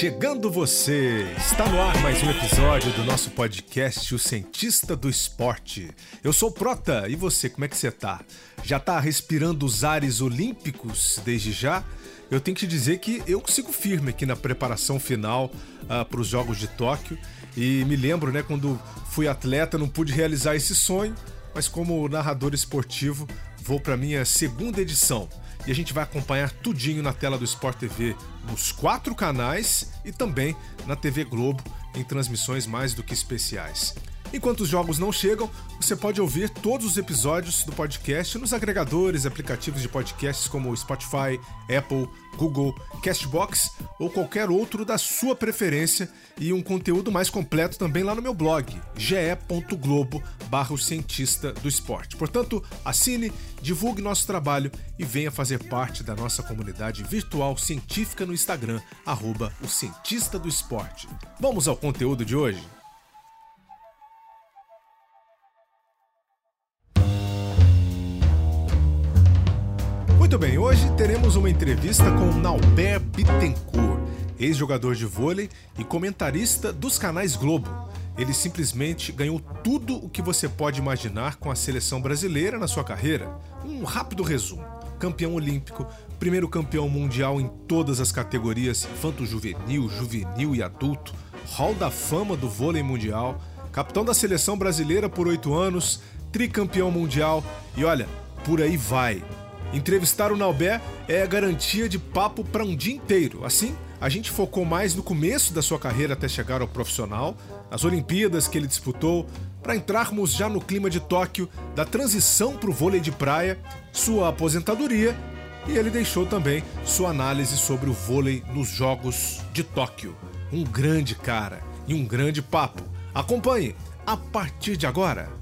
Chegando você! Está no ar mais um episódio do nosso podcast O Cientista do Esporte. Eu sou o Prota e você, como é que você tá? Já tá respirando os ares olímpicos desde já? Eu tenho que dizer que eu sigo firme aqui na preparação final uh, ah, para os Jogos de Tóquio e me lembro, né, quando fui atleta, não pude realizar esse sonho, mas como narrador esportivo, vou para minha segunda edição e a gente vai acompanhar tudinho na tela do Sport TV nos quatro canais e também na TV Globo em transmissões mais do que especiais. Enquanto os jogos não chegam, você pode ouvir todos os episódios do podcast nos agregadores, aplicativos de podcasts como Spotify, Apple, Google, Castbox ou qualquer outro da sua preferência e um conteúdo mais completo também lá no meu blog, ge.globo barra cientista do esporte. Portanto, assine, divulgue nosso trabalho e venha fazer parte da nossa comunidade virtual científica no Instagram, arroba o cientista do esporte. Vamos ao conteúdo de hoje? Muito bem, hoje teremos uma entrevista com Naubert Bittencourt, ex-jogador de vôlei e comentarista dos canais Globo. Ele simplesmente ganhou tudo o que você pode imaginar com a seleção brasileira na sua carreira. Um rápido resumo: campeão olímpico, primeiro campeão mundial em todas as categorias infanto-juvenil, juvenil e adulto, Hall da Fama do vôlei mundial, capitão da seleção brasileira por oito anos, tricampeão mundial e olha, por aí vai. Entrevistar o Naubé é a garantia de papo para um dia inteiro. Assim, a gente focou mais no começo da sua carreira até chegar ao profissional, as Olimpíadas que ele disputou, para entrarmos já no clima de Tóquio, da transição para o vôlei de praia, sua aposentadoria e ele deixou também sua análise sobre o vôlei nos Jogos de Tóquio. Um grande cara e um grande papo. Acompanhe a partir de agora.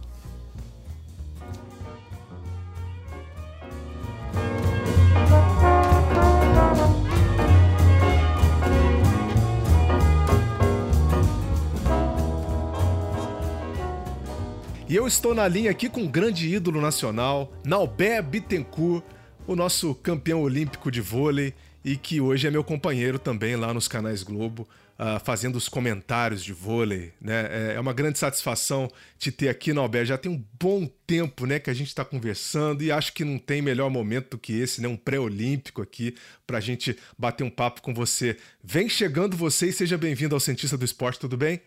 E eu estou na linha aqui com um grande ídolo nacional, Naubé Bittencourt, o nosso campeão olímpico de vôlei e que hoje é meu companheiro também lá nos canais Globo, uh, fazendo os comentários de vôlei. Né? É, é uma grande satisfação te ter aqui, Naubé. Já tem um bom tempo né, que a gente está conversando e acho que não tem melhor momento do que esse, né? um pré-olímpico aqui, para a gente bater um papo com você. Vem chegando você e seja bem-vindo ao Cientista do Esporte, tudo bem?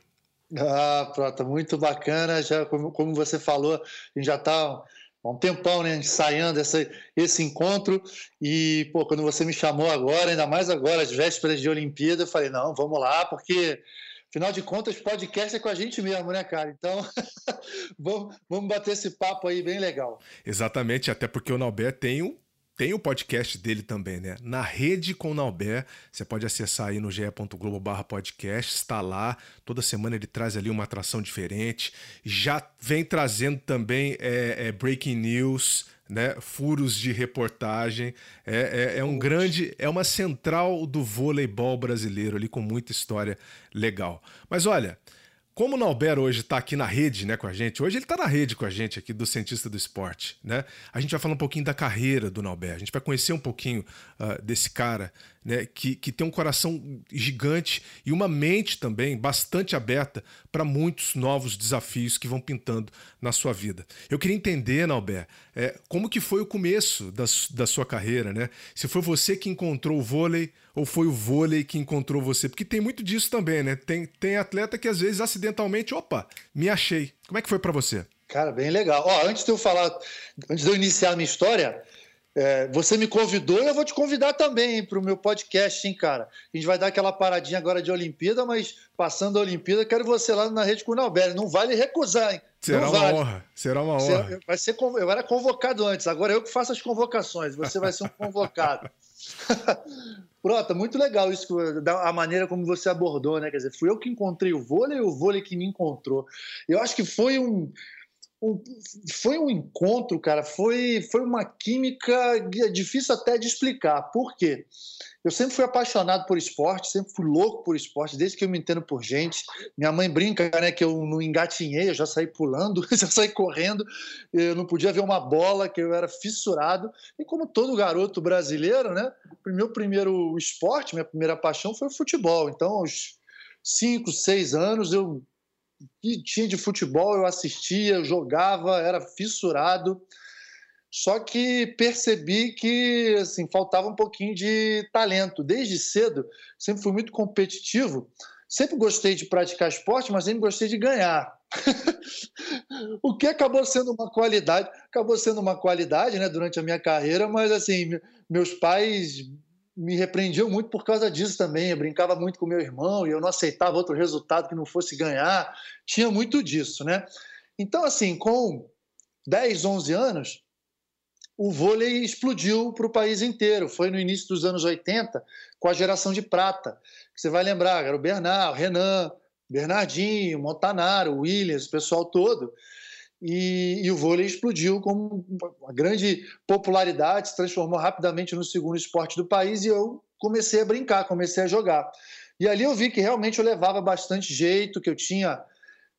Ah, Prota, muito bacana. Já, como, como você falou, a gente já está há um tempão né, ensaiando essa, esse encontro. E, pô, quando você me chamou agora, ainda mais agora, as vésperas de Olimpíada, eu falei, não, vamos lá, porque. Afinal de contas, podcast é com a gente mesmo, né, cara? Então, vamos, vamos bater esse papo aí bem legal. Exatamente, até porque o Nauber tem um tem o podcast dele também, né? Na Rede com Nauber. Você pode acessar aí no ge.globo podcast. Está lá. Toda semana ele traz ali uma atração diferente. Já vem trazendo também é, é, breaking news, né? Furos de reportagem. É, é, é um grande. É uma central do voleibol brasileiro ali com muita história legal. Mas olha. Como o Nauber hoje está aqui na rede né, com a gente, hoje ele está na rede com a gente aqui do Cientista do Esporte, né? A gente vai falar um pouquinho da carreira do Nauber, a gente vai conhecer um pouquinho uh, desse cara né, que, que tem um coração gigante e uma mente também bastante aberta para muitos novos desafios que vão pintando na sua vida. Eu queria entender, Nauber, é, como que foi o começo da, da sua carreira, né? Se foi você que encontrou o vôlei ou foi o vôlei que encontrou você? Porque tem muito disso também, né? Tem, tem atleta que às vezes acidentalmente, opa, me achei. Como é que foi para você? Cara, bem legal. Ó, antes de eu falar, antes de eu iniciar a minha história, é, você me convidou e eu vou te convidar também para o meu podcast, hein, cara. A gente vai dar aquela paradinha agora de Olimpíada, mas passando a Olimpíada, quero você lá na rede com o Nalberto. Não vale recusar, hein? Será Não uma vale. honra. Será uma honra. vai ser, eu era convocado antes, agora eu que faço as convocações. Você vai ser um convocado. Prota, muito legal isso, a maneira como você abordou, né? Quer dizer, fui eu que encontrei o vôlei e o vôlei que me encontrou. Eu acho que foi um, foi um encontro, cara, foi, foi uma química é difícil até de explicar. Por quê? Eu sempre fui apaixonado por esporte, sempre fui louco por esporte, desde que eu me entendo por gente. Minha mãe brinca, né, que eu não engatinhei, eu já saí pulando, já saí correndo, eu não podia ver uma bola, que eu era fissurado. E como todo garoto brasileiro, né, meu primeiro esporte, minha primeira paixão foi o futebol. Então, aos cinco, seis anos, eu que tinha de futebol, eu assistia, eu jogava, era fissurado. Só que percebi que assim, faltava um pouquinho de talento. Desde cedo, sempre fui muito competitivo. Sempre gostei de praticar esporte, mas sempre gostei de ganhar. o que acabou sendo uma qualidade, acabou sendo uma qualidade, né, durante a minha carreira, mas assim, meus pais me repreendiam muito por causa disso também. Eu brincava muito com meu irmão e eu não aceitava outro resultado que não fosse ganhar. Tinha muito disso, né? Então, assim, com 10, 11 anos, o vôlei explodiu para o país inteiro. Foi no início dos anos 80, com a geração de prata. Você vai lembrar, era o Bernard, o Renan, Bernardinho, Montanaro, Williams, o pessoal todo. E, e, o vôlei explodiu com uma grande popularidade, se transformou rapidamente no segundo esporte do país e eu comecei a brincar, comecei a jogar. E ali eu vi que realmente eu levava bastante jeito, que eu tinha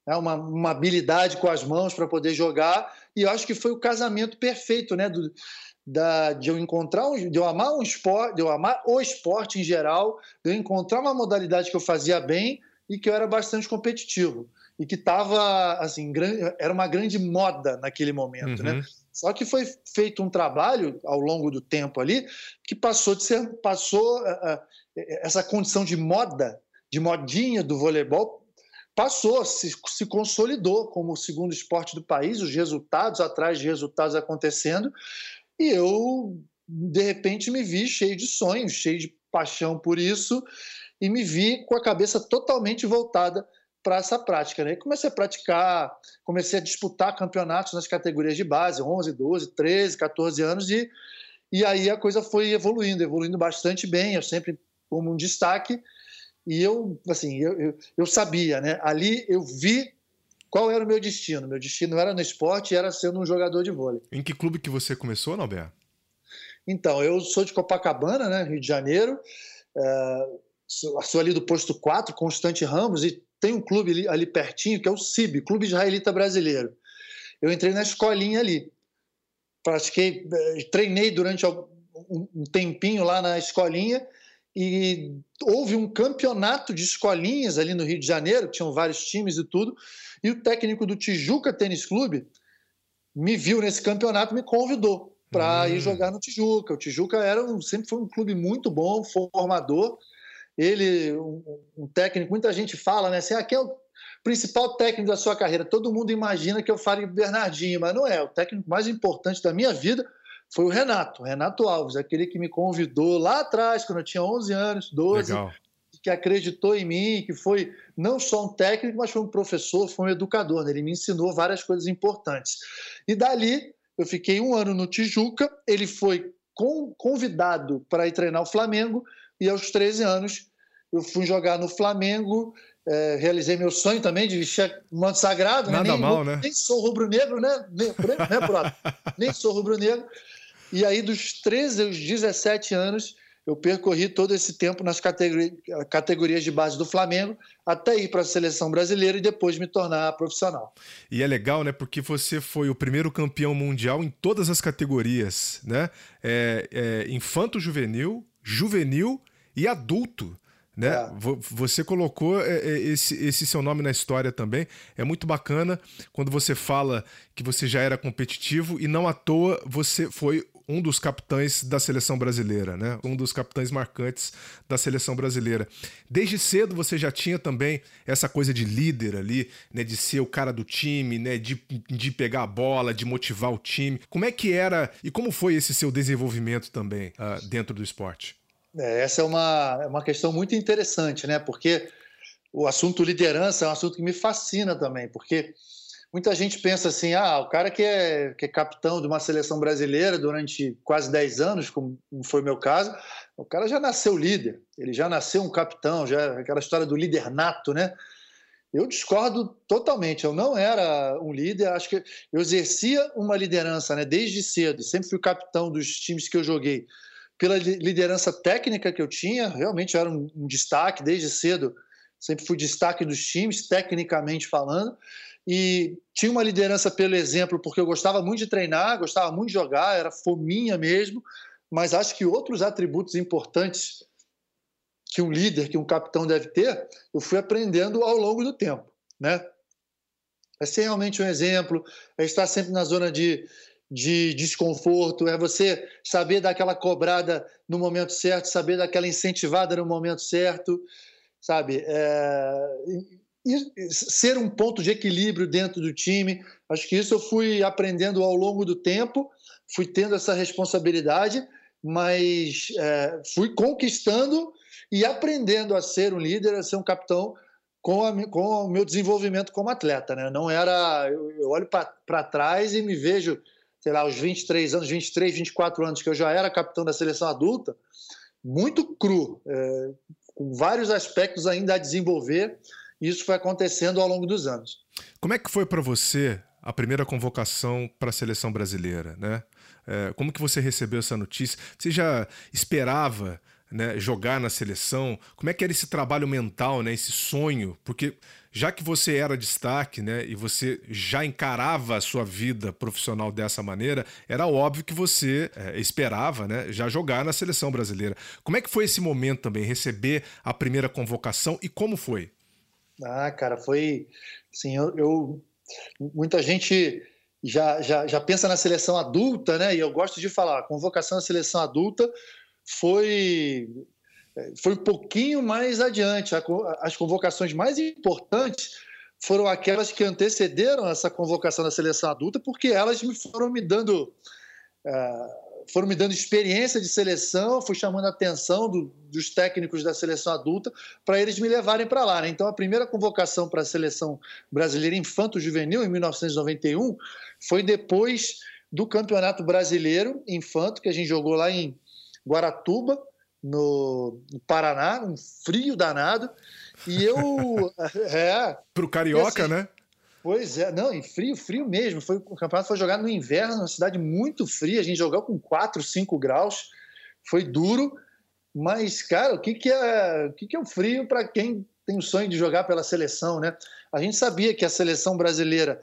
né, uma, uma, habilidade com as mãos para poder jogar, e eu acho que foi o casamento perfeito, né? Do, da, de eu encontrar, um, de eu amar um esporte, de eu amar o esporte em geral, de eu encontrar uma modalidade que eu fazia bem e que eu era bastante competitivo e que estava assim era uma grande moda naquele momento, né? uhum. né? Só que foi feito um trabalho ao longo do tempo ali que passou de ser passou uh, uh, essa condição de moda, de modinha do voleibol passou, se, se consolidou como o segundo esporte do país, os resultados atrás de resultados acontecendo, e eu de repente me vi cheio de sonhos, cheio de paixão por isso, e me vi com a cabeça totalmente voltada para essa prática. Né? comecei a praticar, comecei a disputar campeonatos nas categorias de base, 11, 12, 13, 14 anos, e, e aí a coisa foi evoluindo, evoluindo bastante bem, eu sempre como um destaque, e eu, assim, eu, eu, eu sabia, né? ali eu vi qual era o meu destino. Meu destino era no esporte, era sendo um jogador de vôlei. Em que clube que você começou, Norberto? Então, eu sou de Copacabana, né, Rio de Janeiro, é, sou, sou ali do posto 4, Constante Ramos, e tem um clube ali, ali pertinho que é o CIB, Clube Israelita Brasileiro. Eu entrei na escolinha ali. Pratiquei, eh, treinei durante um tempinho lá na escolinha e houve um campeonato de escolinhas ali no Rio de Janeiro, tinham vários times e tudo, e o técnico do Tijuca Tênis Clube me viu nesse campeonato, me convidou para hum. ir jogar no Tijuca. O Tijuca era um, sempre foi um clube muito bom, formador, ele, um, um, técnico, muita gente fala, né? Assim, ah, é o principal técnico da sua carreira. Todo mundo imagina que eu fale Bernardinho, mas não é. O técnico mais importante da minha vida foi o Renato, Renato Alves, aquele que me convidou lá atrás, quando eu tinha 11 anos, 12, Legal. que acreditou em mim, que foi não só um técnico, mas foi um professor, foi um educador. Né? Ele me ensinou várias coisas importantes. E dali, eu fiquei um ano no Tijuca, ele foi convidado para ir treinar o Flamengo, e aos 13 anos eu fui jogar no Flamengo, é, realizei meu sonho também de vestir manto sagrado. Né? Nada né? nem, mal, né? Nem sou rubro-negro, né? Nem, né, nem sou rubro-negro. E aí, dos 13 aos 17 anos, eu percorri todo esse tempo nas categori categorias de base do Flamengo, até ir para a seleção brasileira e depois me tornar profissional. E é legal, né? Porque você foi o primeiro campeão mundial em todas as categorias, né? É, é, infanto juvenil, juvenil e adulto. Né? É. Você colocou é, é, esse, esse seu nome na história também. É muito bacana quando você fala que você já era competitivo e não à toa você foi um dos capitães da seleção brasileira, né? Um dos capitães marcantes da seleção brasileira. Desde cedo você já tinha também essa coisa de líder ali, né? De ser o cara do time, né? De, de pegar a bola, de motivar o time. Como é que era e como foi esse seu desenvolvimento também uh, dentro do esporte? É, essa é uma, é uma questão muito interessante, né? Porque o assunto liderança é um assunto que me fascina também, porque muita gente pensa assim: ah, o cara que é, que é capitão de uma seleção brasileira durante quase 10 anos, como foi meu caso, o cara já nasceu líder, ele já nasceu um capitão, já aquela história do líder nato, né? Eu discordo totalmente. Eu não era um líder, acho que eu exercia uma liderança né, desde cedo, sempre fui capitão dos times que eu joguei. Pela liderança técnica que eu tinha, realmente eu era um, um destaque desde cedo, sempre fui destaque dos times, tecnicamente falando. E tinha uma liderança pelo exemplo, porque eu gostava muito de treinar, gostava muito de jogar, era fominha mesmo, mas acho que outros atributos importantes que um líder, que um capitão deve ter, eu fui aprendendo ao longo do tempo, né? É ser realmente um exemplo, é estar sempre na zona de, de desconforto, é você saber dar aquela cobrada no momento certo, saber dar aquela incentivada no momento certo, sabe? É, ser um ponto de equilíbrio dentro do time. Acho que isso eu fui aprendendo ao longo do tempo, fui tendo essa responsabilidade, mas é, fui conquistando e aprendendo a ser um líder, a ser um capitão com, a, com o meu desenvolvimento como atleta. Né? Não era. Eu, eu olho para trás e me vejo, sei lá, aos 23 anos, 23, 24 anos, que eu já era capitão da seleção adulta, muito cru, é, com vários aspectos ainda a desenvolver. E isso foi acontecendo ao longo dos anos. Como é que foi para você a primeira convocação para a seleção brasileira, né? É, como que você recebeu essa notícia? Você já esperava né, jogar na seleção? Como é que era esse trabalho mental, né, esse sonho? Porque já que você era destaque, né, e você já encarava a sua vida profissional dessa maneira, era óbvio que você é, esperava, né, já jogar na seleção brasileira. Como é que foi esse momento também, receber a primeira convocação e como foi? Ah, cara, foi, assim, eu, eu muita gente já, já, já pensa na seleção adulta, né? E eu gosto de falar, convocação da seleção adulta foi foi um pouquinho mais adiante. As convocações mais importantes foram aquelas que antecederam essa convocação da seleção adulta, porque elas me foram me dando uh, foram me dando experiência de seleção, fui chamando a atenção do, dos técnicos da seleção adulta para eles me levarem para lá. Né? Então, a primeira convocação para a seleção brasileira infanto-juvenil, em 1991, foi depois do Campeonato Brasileiro Infanto, que a gente jogou lá em Guaratuba, no, no Paraná, um frio danado. E eu. é. Pro carioca, assim, né? Pois é, não, em frio, frio mesmo. Foi, o campeonato foi jogado no inverno, numa cidade muito fria. A gente jogou com 4, 5 graus. Foi duro, mas, cara, o que, que, é, o que, que é o frio para quem tem o sonho de jogar pela seleção, né? A gente sabia que a seleção brasileira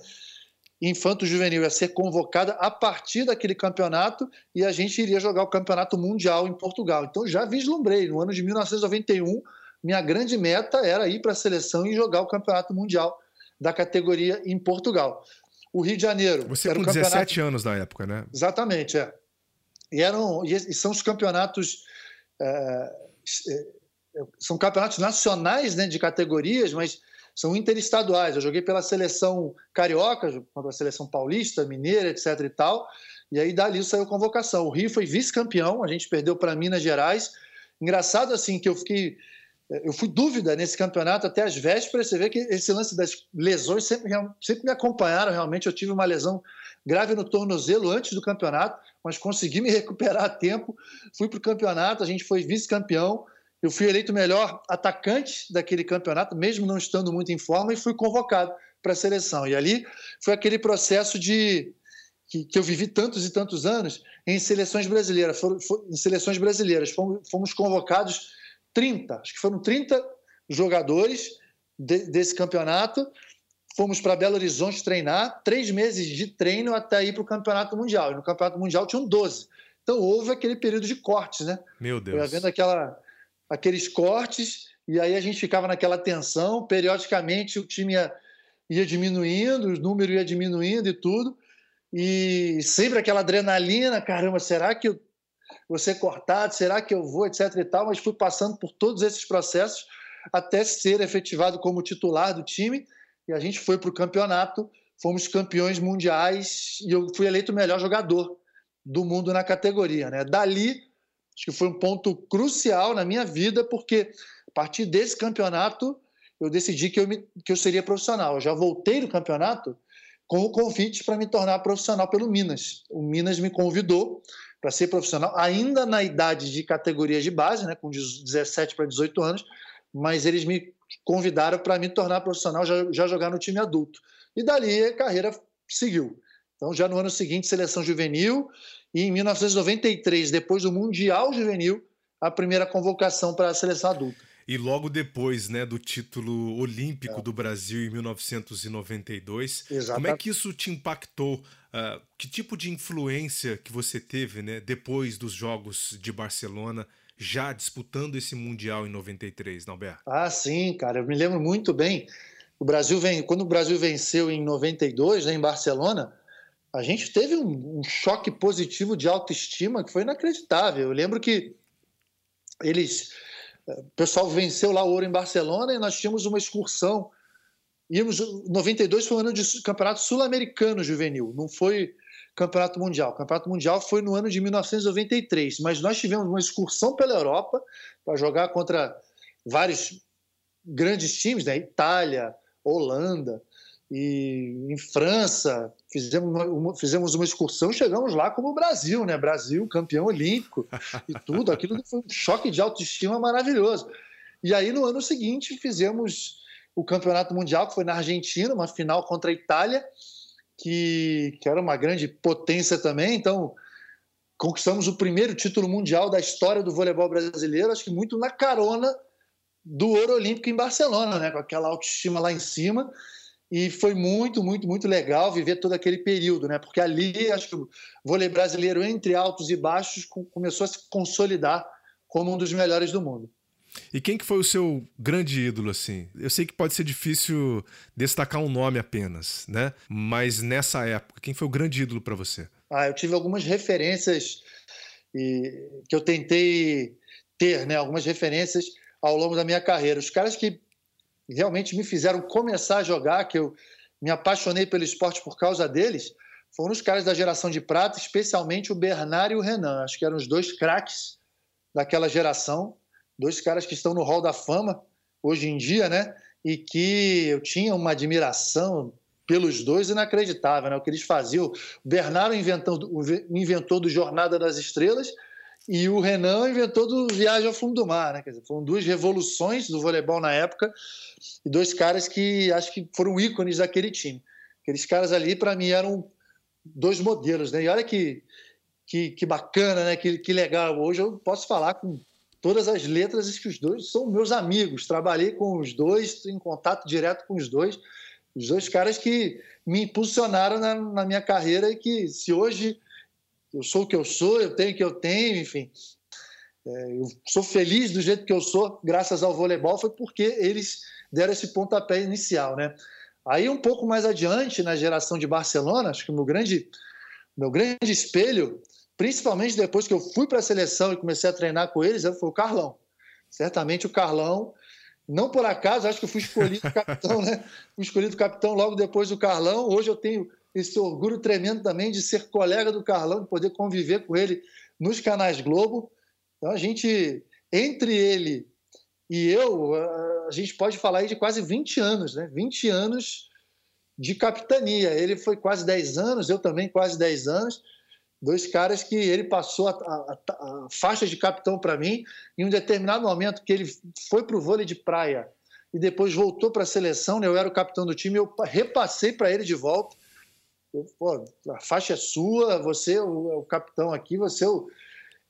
infanto-juvenil ia ser convocada a partir daquele campeonato e a gente iria jogar o campeonato mundial em Portugal. Então já vislumbrei, no ano de 1991, minha grande meta era ir para a seleção e jogar o campeonato mundial da categoria em Portugal. O Rio de Janeiro. Você com 17 anos na época, né? Exatamente, é. E, eram, e são os campeonatos. É, são campeonatos nacionais né, de categorias, mas são interestaduais. Eu joguei pela seleção carioca, contra a seleção paulista, mineira, etc. e tal. E aí dali saiu convocação. O Rio foi vice-campeão, a gente perdeu para Minas Gerais. Engraçado assim que eu fiquei eu fui dúvida nesse campeonato até as vésperas. Você vê que esse lance das lesões sempre, sempre me acompanharam. Realmente, eu tive uma lesão grave no tornozelo antes do campeonato, mas consegui me recuperar a tempo. Fui para o campeonato, a gente foi vice-campeão. Eu fui eleito melhor atacante daquele campeonato, mesmo não estando muito em forma, e fui convocado para a seleção. E ali foi aquele processo de que, que, eu vivi tantos e tantos anos em seleções brasileiras. For, for, em seleções brasileiras, fomos, fomos, convocados 30, acho que foram 30 jogadores de, desse campeonato. Fomos para Belo Horizonte treinar, três meses de treino até ir para o Campeonato Mundial. E no Campeonato Mundial tinham 12. Então houve aquele período de cortes, né? Meu Deus. Eu vendo aquela aqueles cortes, e aí a gente ficava naquela tensão, periodicamente o time ia, ia diminuindo, o número ia diminuindo e tudo, e sempre aquela adrenalina, caramba, será que eu vou ser cortado, será que eu vou, etc e tal, mas fui passando por todos esses processos até ser efetivado como titular do time, e a gente foi para o campeonato, fomos campeões mundiais, e eu fui eleito o melhor jogador do mundo na categoria, né? Dali Acho que foi um ponto crucial na minha vida, porque a partir desse campeonato eu decidi que eu, me, que eu seria profissional. Eu já voltei do campeonato com o convite para me tornar profissional pelo Minas. O Minas me convidou para ser profissional, ainda na idade de categorias de base, né, com 17 para 18 anos, mas eles me convidaram para me tornar profissional, já, já jogar no time adulto. E dali a carreira seguiu. Então, já no ano seguinte, seleção juvenil, e em 1993, depois do Mundial Juvenil, a primeira convocação para a seleção adulta. E logo depois né, do título olímpico é. do Brasil em 1992, Exatamente. como é que isso te impactou? Uh, que tipo de influência que você teve né, depois dos Jogos de Barcelona, já disputando esse Mundial em 93, Norberto? Ah, sim, cara, eu me lembro muito bem. O Brasil vem, quando o Brasil venceu em 92, né, em Barcelona, a gente teve um, um choque positivo de autoestima que foi inacreditável. Eu lembro que eles o pessoal venceu lá o ouro em Barcelona e nós tínhamos uma excursão. Íamos, 92 foi o ano de campeonato sul-americano juvenil, não foi campeonato mundial. O campeonato mundial foi no ano de 1993, mas nós tivemos uma excursão pela Europa para jogar contra vários grandes times, né? Itália, Holanda, e em França fizemos uma, fizemos uma excursão, chegamos lá como o Brasil, né? Brasil, campeão olímpico e tudo. Aquilo foi um choque de autoestima maravilhoso. E aí no ano seguinte fizemos o campeonato mundial que foi na Argentina, uma final contra a Itália, que, que era uma grande potência também. Então conquistamos o primeiro título mundial da história do voleibol brasileiro, acho que muito na carona do ouro olímpico em Barcelona, né? Com aquela autoestima lá em cima e foi muito, muito, muito legal viver todo aquele período, né? Porque ali acho que o vôlei brasileiro, entre altos e baixos, começou a se consolidar como um dos melhores do mundo. E quem que foi o seu grande ídolo, assim? Eu sei que pode ser difícil destacar um nome apenas, né? Mas nessa época, quem foi o grande ídolo para você? Ah, eu tive algumas referências e, que eu tentei ter, né? Algumas referências ao longo da minha carreira. Os caras que realmente me fizeram começar a jogar, que eu me apaixonei pelo esporte por causa deles, foram os caras da geração de prata, especialmente o Bernard e o Renan. Acho que eram os dois craques daquela geração, dois caras que estão no hall da fama hoje em dia, né? E que eu tinha uma admiração pelos dois inacreditável, né? O que eles faziam. O Bernardo inventou, inventou do Jornada das Estrelas e o Renan inventou do Viagem ao Fundo do Mar, né? Quer dizer, foram duas revoluções do voleibol na época e dois caras que acho que foram ícones daquele time. Aqueles caras ali, para mim, eram dois modelos, né? E olha que, que, que bacana, né? Que, que legal. Hoje eu posso falar com todas as letras que os dois são meus amigos. Trabalhei com os dois, em contato direto com os dois. Os dois caras que me impulsionaram na, na minha carreira e que, se hoje eu sou o que eu sou, eu tenho o que eu tenho, enfim. É, eu sou feliz do jeito que eu sou, graças ao voleibol, foi porque eles deram esse pontapé inicial, né? Aí um pouco mais adiante, na geração de Barcelona, acho que meu grande, meu grande espelho, principalmente depois que eu fui para a seleção e comecei a treinar com eles, foi o Carlão. Certamente o Carlão, não por acaso, acho que eu fui escolhido capitão, né? Fui escolhido capitão logo depois do Carlão. Hoje eu tenho esse orgulho tremendo também de ser colega do Carlão, de poder conviver com ele nos canais Globo. Então a gente, entre ele e eu, a gente pode falar aí de quase 20 anos, né? 20 anos de capitania. Ele foi quase 10 anos, eu também quase 10 anos. Dois caras que ele passou a, a, a faixa de capitão para mim em um determinado momento que ele foi para o vôlei de praia e depois voltou para a seleção. Né? Eu era o capitão do time, eu repassei para ele de volta pô, a faixa é sua, você é o, é capitão aqui, você é, o,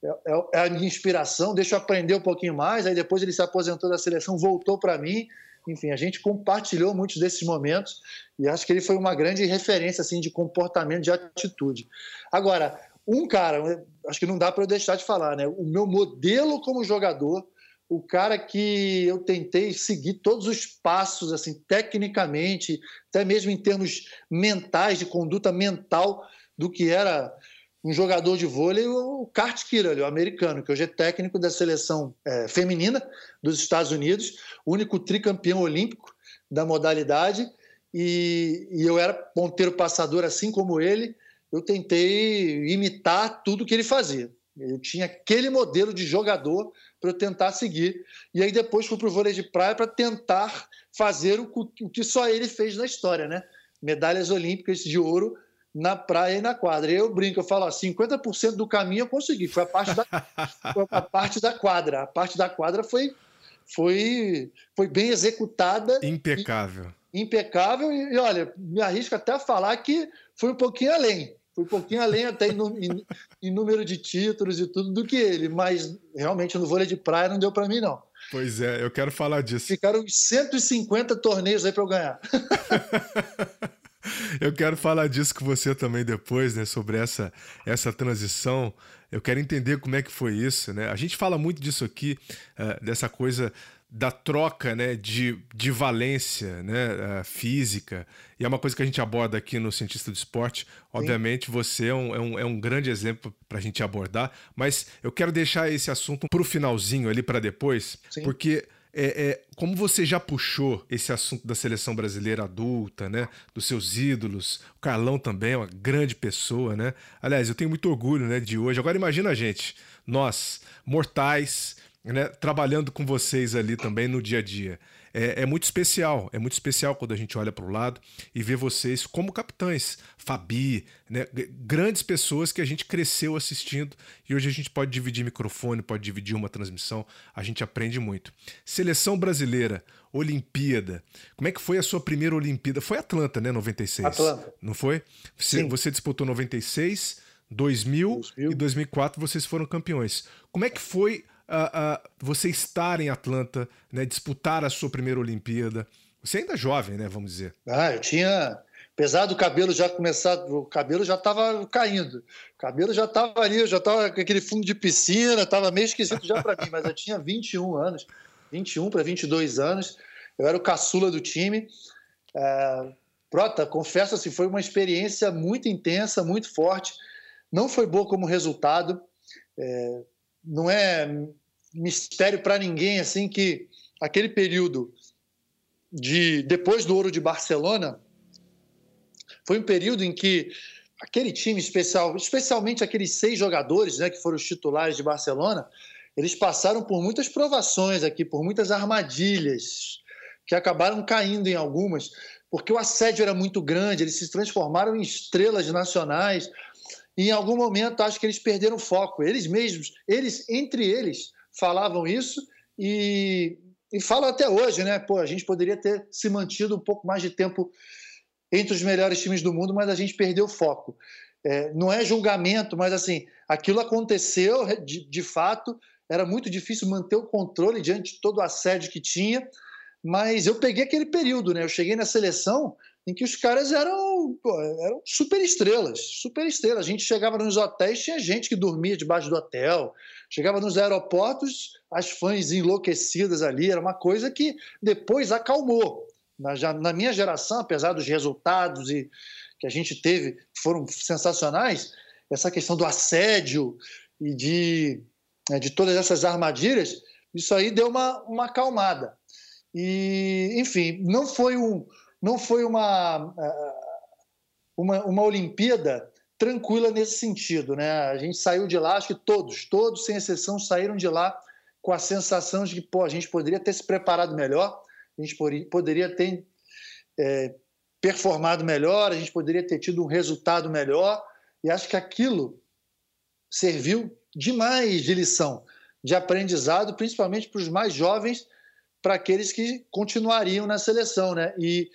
é, é, é, a minha inspiração, deixa eu aprender um pouquinho mais. Aí depois ele se aposentou da seleção, voltou para mim. Enfim, a gente compartilhou muitos desses momentos e acho que ele foi uma grande referência assim de comportamento, de atitude. Agora, um cara, acho que não dá para eu deixar de falar, né? O meu modelo como jogador o cara que eu tentei seguir todos os passos, assim, tecnicamente, até mesmo em termos mentais, de conduta mental, do que era um jogador de vôlei, o Kurt o americano, que hoje é técnico da seleção é, feminina dos Estados Unidos, único tricampeão olímpico da modalidade, e, e eu era ponteiro passador assim como ele, eu tentei imitar tudo que ele fazia. Eu tinha aquele modelo de jogador para eu tentar seguir. E aí depois fui para o vôlei de praia para tentar fazer o, o, que só ele fez na história, né? medalhas olímpicas de ouro na praia e na quadra. E eu brinco, eu falo, ó, 50% do caminho eu consegui, foi a parte da, a parte da quadra. A parte da quadra foi, foi, foi bem executada. Impecável. E, impecável, e, e olha, me arrisco até a falar que foi um pouquinho além. Foi um pouquinho além até em, em, em número de títulos e tudo do que ele, mas realmente no vôlei de praia não deu para mim, não. Pois é, eu quero falar disso. Ficaram 150 torneios aí para eu ganhar. Eu quero falar disso com você também depois, né? Sobre essa, essa transição. Eu quero entender como é que foi isso, né? A gente fala muito disso aqui, uh, dessa coisa da troca né, de, de valência né, uh, física, e é uma coisa que a gente aborda aqui no Cientista do Esporte. Obviamente, Sim. você é um, é, um, é um grande exemplo para a gente abordar, mas eu quero deixar esse assunto para o finalzinho ali para depois, Sim. porque é, é, como você já puxou esse assunto da seleção brasileira adulta, né? Dos seus ídolos, o Carlão também é uma grande pessoa, né? Aliás, eu tenho muito orgulho, né? De hoje. Agora imagina a gente, nós, mortais, né? Trabalhando com vocês ali também no dia a dia é, é, muito especial. É muito especial quando a gente olha para o lado e vê vocês como capitães. Fabi, né? grandes pessoas que a gente cresceu assistindo e hoje a gente pode dividir microfone, pode dividir uma transmissão, a gente aprende muito. Seleção brasileira, Olimpíada. Como é que foi a sua primeira Olimpíada? Foi Atlanta, né? 96. Atlanta. Não foi? Você, você disputou 96, 2000, 2000 e 2004 vocês foram campeões. Como é que foi uh, uh, você estar em Atlanta, né, disputar a sua primeira Olimpíada. Você ainda é jovem, né? Vamos dizer. Ah, eu tinha. Apesar do cabelo já começar, o cabelo já estava caindo. O cabelo já estava ali, já estava com aquele fundo de piscina, estava meio esquisito já para mim, mas eu tinha 21 anos, 21 para 22 anos. Eu era o caçula do time. É, Prota, confesso assim, foi uma experiência muito intensa, muito forte. Não foi boa como resultado. É, não é mistério para ninguém assim que aquele período de depois do ouro de Barcelona foi um período em que aquele time especial, especialmente aqueles seis jogadores, né, que foram os titulares de Barcelona, eles passaram por muitas provações aqui, por muitas armadilhas que acabaram caindo em algumas, porque o assédio era muito grande, eles se transformaram em estrelas nacionais. Em algum momento acho que eles perderam foco. Eles mesmos, eles entre eles falavam isso e, e falam até hoje, né? Pô, a gente poderia ter se mantido um pouco mais de tempo entre os melhores times do mundo, mas a gente perdeu foco. É, não é julgamento, mas assim, aquilo aconteceu de, de fato. Era muito difícil manter o controle diante de todo o assédio que tinha, mas eu peguei aquele período, né? Eu cheguei na seleção em que os caras eram, eram super estrelas, super estrelas. A gente chegava nos hotéis, tinha gente que dormia debaixo do hotel. Chegava nos aeroportos, as fãs enlouquecidas ali. Era uma coisa que depois acalmou. Na, já, na minha geração, apesar dos resultados e que a gente teve, foram sensacionais, essa questão do assédio e de, né, de todas essas armadilhas, isso aí deu uma, uma acalmada. E, enfim, não foi um, não foi uma, é, uma, uma Olimpíada tranquila nesse sentido. Né? A gente saiu de lá, acho que todos, todos, sem exceção, saíram de lá com a sensação de que pô, a gente poderia ter se preparado melhor, a gente poderia ter é, performado melhor, a gente poderia ter tido um resultado melhor, e acho que aquilo serviu demais de lição, de aprendizado, principalmente para os mais jovens para aqueles que continuariam na seleção, né? E,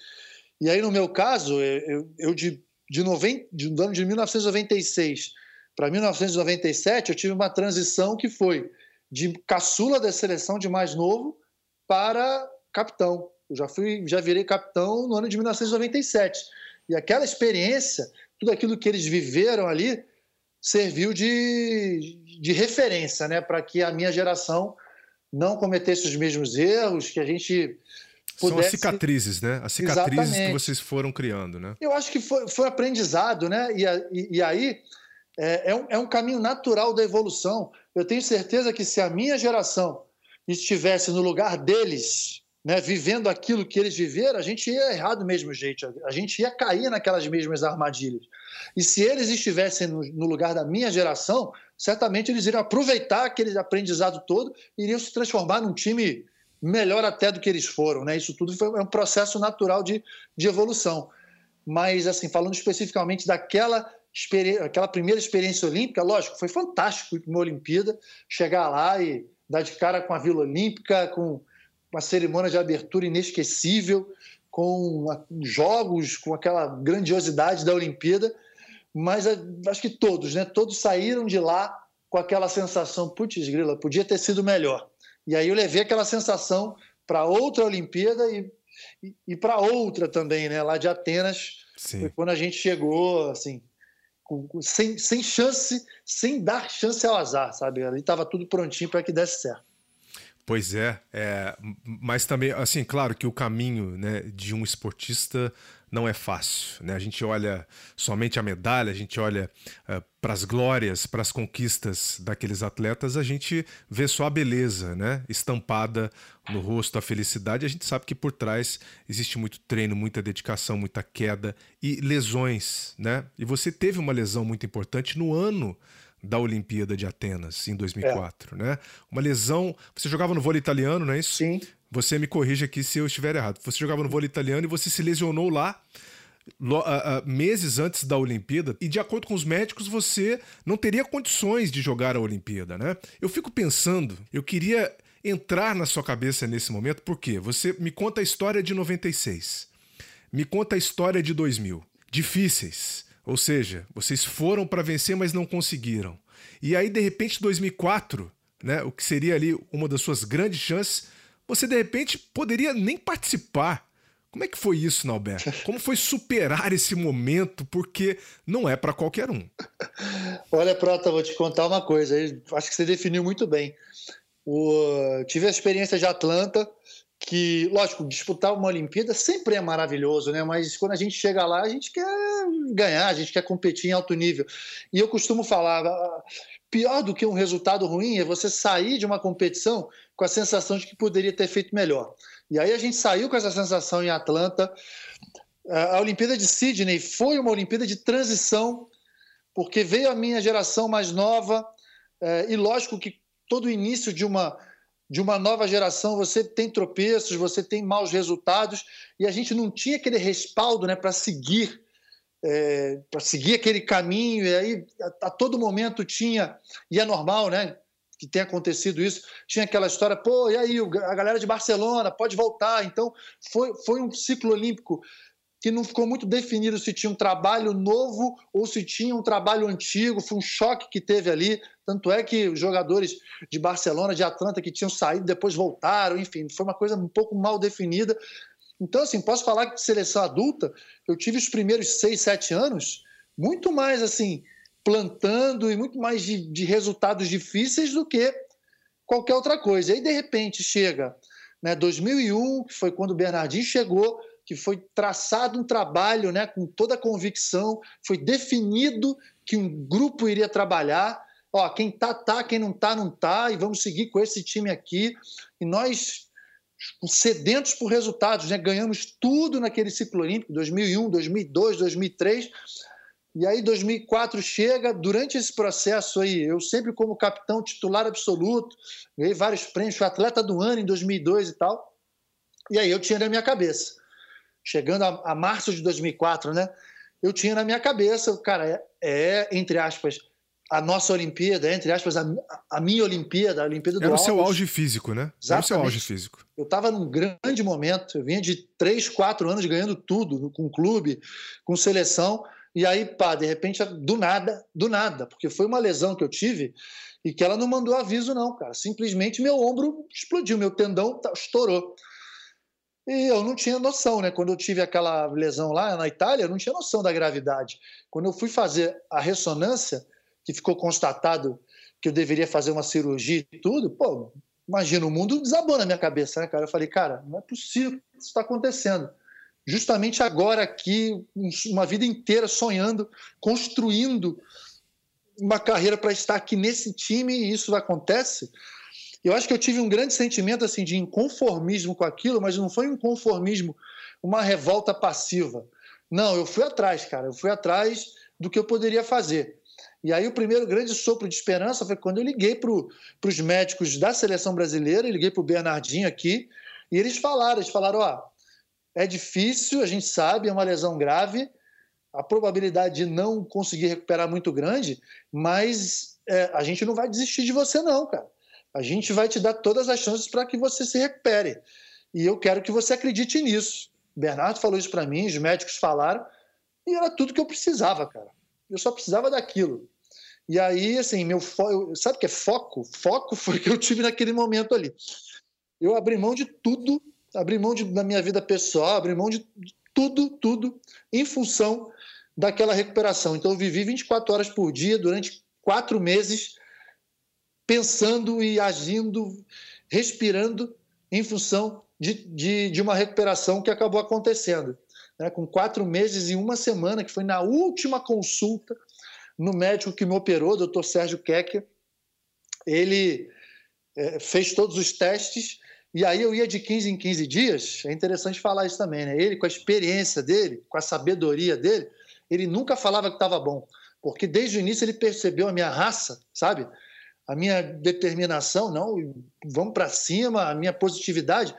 e aí, no meu caso, eu, eu de, de, 90, de, do ano de 1996 para 1997, eu tive uma transição que foi de caçula da seleção de mais novo para capitão. Eu já fui, já virei capitão no ano de 1997. E aquela experiência, tudo aquilo que eles viveram ali, serviu de, de referência, né, para que a minha geração não cometesse os mesmos erros, que a gente pudesse... São as cicatrizes, né? As cicatrizes Exatamente. que vocês foram criando, né? Eu acho que foi, foi aprendizado, né? E, e, e aí é, é, um, é um caminho natural da evolução. Eu tenho certeza que se a minha geração estivesse no lugar deles, né, vivendo aquilo que eles viveram, a gente ia errar do mesmo jeito, a gente ia cair naquelas mesmas armadilhas. E se eles estivessem no, no lugar da minha geração, certamente eles iriam aproveitar aquele aprendizado todo e iriam se transformar num time melhor até do que eles foram. Né? Isso tudo foi um processo natural de, de evolução. mas assim, falando especificamente daquela aquela primeira experiência olímpica, lógico, foi fantástico uma Olimpíada, chegar lá e dar de cara com a Vila Olímpica, com uma cerimônia de abertura inesquecível, com jogos, com aquela grandiosidade da Olimpíada, mas eh, acho que todos, né? Todos saíram de lá com aquela sensação, putz, grila, podia ter sido melhor. E aí eu levei aquela sensação para outra Olimpíada e, e, e para outra também, né? Lá de Atenas, Sim. quando a gente chegou, assim, com, sem, sem chance, sem dar chance ao azar, sabe? Ali estava tudo prontinho para que desse certo. Pois é, é, mas também, assim, claro que o caminho né, de um esportista não é fácil. Né? A gente olha somente a medalha, a gente olha uh, eh, para as glórias, para as conquistas daqueles atletas, a gente vê só a beleza né? estampada no rosto, a felicidade. A gente sabe que por trás existe muito treino, muita dedicação, muita queda e lesões. Né? E você teve uma lesão muito importante no ano da Olimpíada de Atenas em 2004, é. né? Uma lesão. Você jogava no vôlei italiano, não é isso? Sim. Você me corrige aqui se eu estiver errado. Você jogava no vôlei italiano e você se lesionou lá uh, meses antes da Olimpíada e de acordo com os médicos você não teria condições de jogar a Olimpíada, né? Eu fico pensando, eu queria entrar na sua cabeça nesse momento porque você me conta a história de 96, me conta a história de 2000, difíceis ou seja, vocês foram para vencer, mas não conseguiram. E aí, de repente, 2004, né, o que seria ali uma das suas grandes chances, você de repente poderia nem participar. Como é que foi isso, Nauber? Como foi superar esse momento? Porque não é para qualquer um. Olha, Prota, vou te contar uma coisa. Acho que você definiu muito bem. O... Tive a experiência de Atlanta, que, lógico, disputar uma Olimpíada sempre é maravilhoso, né? Mas quando a gente chega lá, a gente quer ganhar, a gente quer competir em alto nível. E eu costumo falar, ah, pior do que um resultado ruim é você sair de uma competição com a sensação de que poderia ter feito melhor. E aí a gente saiu com essa sensação em Atlanta. A Olimpíada de Sydney foi uma Olimpíada de transição, porque veio a minha geração mais nova, eh, e lógico que todo o início de uma de uma nova geração, você tem tropeços, você tem maus resultados, e a gente não tinha aquele respaldo né, para seguir, é, para seguir aquele caminho, e aí a, a, todo momento tinha, e é normal, né? Que tenha acontecido isso, tinha aquela história, pô, e aí, a galera de Barcelona pode voltar. Então, foi, foi um ciclo olímpico que não ficou muito definido se tinha um trabalho novo ou se tinha um trabalho antigo, foi um choque que teve ali. Tanto é que os jogadores de Barcelona, de Atlanta, que tinham saído, depois voltaram, enfim, foi uma coisa um pouco mal definida. Então, assim, posso falar que de seleção adulta, eu tive os primeiros seis, sete anos muito mais, assim, plantando e muito mais de, de resultados difíceis do que qualquer outra coisa. E aí, de repente, chega né, 2001, que foi quando o Bernardinho chegou, que foi traçado um trabalho né, com toda a convicção, foi definido que um grupo iria trabalhar. Ó, quem tá, tá, quem não tá, não tá, e vamos seguir com esse time aqui. E nós, sedentos por resultados, né, ganhamos tudo naquele ciclo olímpico, 2001, 2002, 2003. E aí 2004 chega, durante esse processo aí, eu sempre como capitão titular absoluto, ganhei vários prêmios, fui atleta do ano em 2002 e tal. E aí eu tinha na minha cabeça, chegando a, a, março de 2004, né? Eu tinha na minha cabeça, cara, é, é entre aspas, a nossa Olimpíada, entre aspas, a, a minha Olimpíada, a Olimpíada do Era o seu auge físico, né? Exatamente. Era o seu auge físico. Eu estava num grande momento, eu vinha de três, quatro anos ganhando tudo, com clube, com seleção, e aí, pá, de repente, do nada, do nada, porque foi uma lesão que eu tive e que ela não mandou aviso, não, cara. Simplesmente meu ombro explodiu, meu tendão estourou. E eu não tinha noção, né? Quando eu tive aquela lesão lá na Itália, eu não tinha noção da gravidade. Quando eu fui fazer a ressonância, que ficou constatado que eu deveria fazer uma cirurgia e tudo, pô, imagina, o mundo desabou na minha cabeça, né, cara? Eu falei, cara, não é possível que isso está acontecendo. Justamente agora aqui, uma vida inteira sonhando, construindo uma carreira para estar aqui nesse time e isso acontece. Eu acho que eu tive um grande sentimento assim de inconformismo com aquilo, mas não foi um conformismo, uma revolta passiva. Não, eu fui atrás, cara. Eu fui atrás do que eu poderia fazer. E aí o primeiro grande sopro de esperança foi quando eu liguei para os médicos da seleção brasileira, liguei para o Bernardinho aqui, e eles falaram, eles falaram, ó, É difícil, a gente sabe, é uma lesão grave, a probabilidade de não conseguir recuperar é muito grande, mas é, a gente não vai desistir de você, não, cara. A gente vai te dar todas as chances para que você se recupere. E eu quero que você acredite nisso. O Bernardo falou isso para mim, os médicos falaram, e era tudo que eu precisava, cara. Eu só precisava daquilo. E aí, assim, meu foco. Sabe o que é foco? Foco foi o que eu tive naquele momento ali. Eu abri mão de tudo, abri mão de, da minha vida pessoal, abri mão de tudo, tudo, em função daquela recuperação. Então, eu vivi 24 horas por dia durante quatro meses, pensando e agindo, respirando em função de, de, de uma recuperação que acabou acontecendo. Né? Com quatro meses e uma semana, que foi na última consulta no médico que me operou, doutor Sérgio Kecker. Ele é, fez todos os testes e aí eu ia de 15 em 15 dias. É interessante falar isso também, né? Ele, com a experiência dele, com a sabedoria dele, ele nunca falava que estava bom, porque desde o início ele percebeu a minha raça, sabe? A minha determinação, não, vamos para cima, a minha positividade.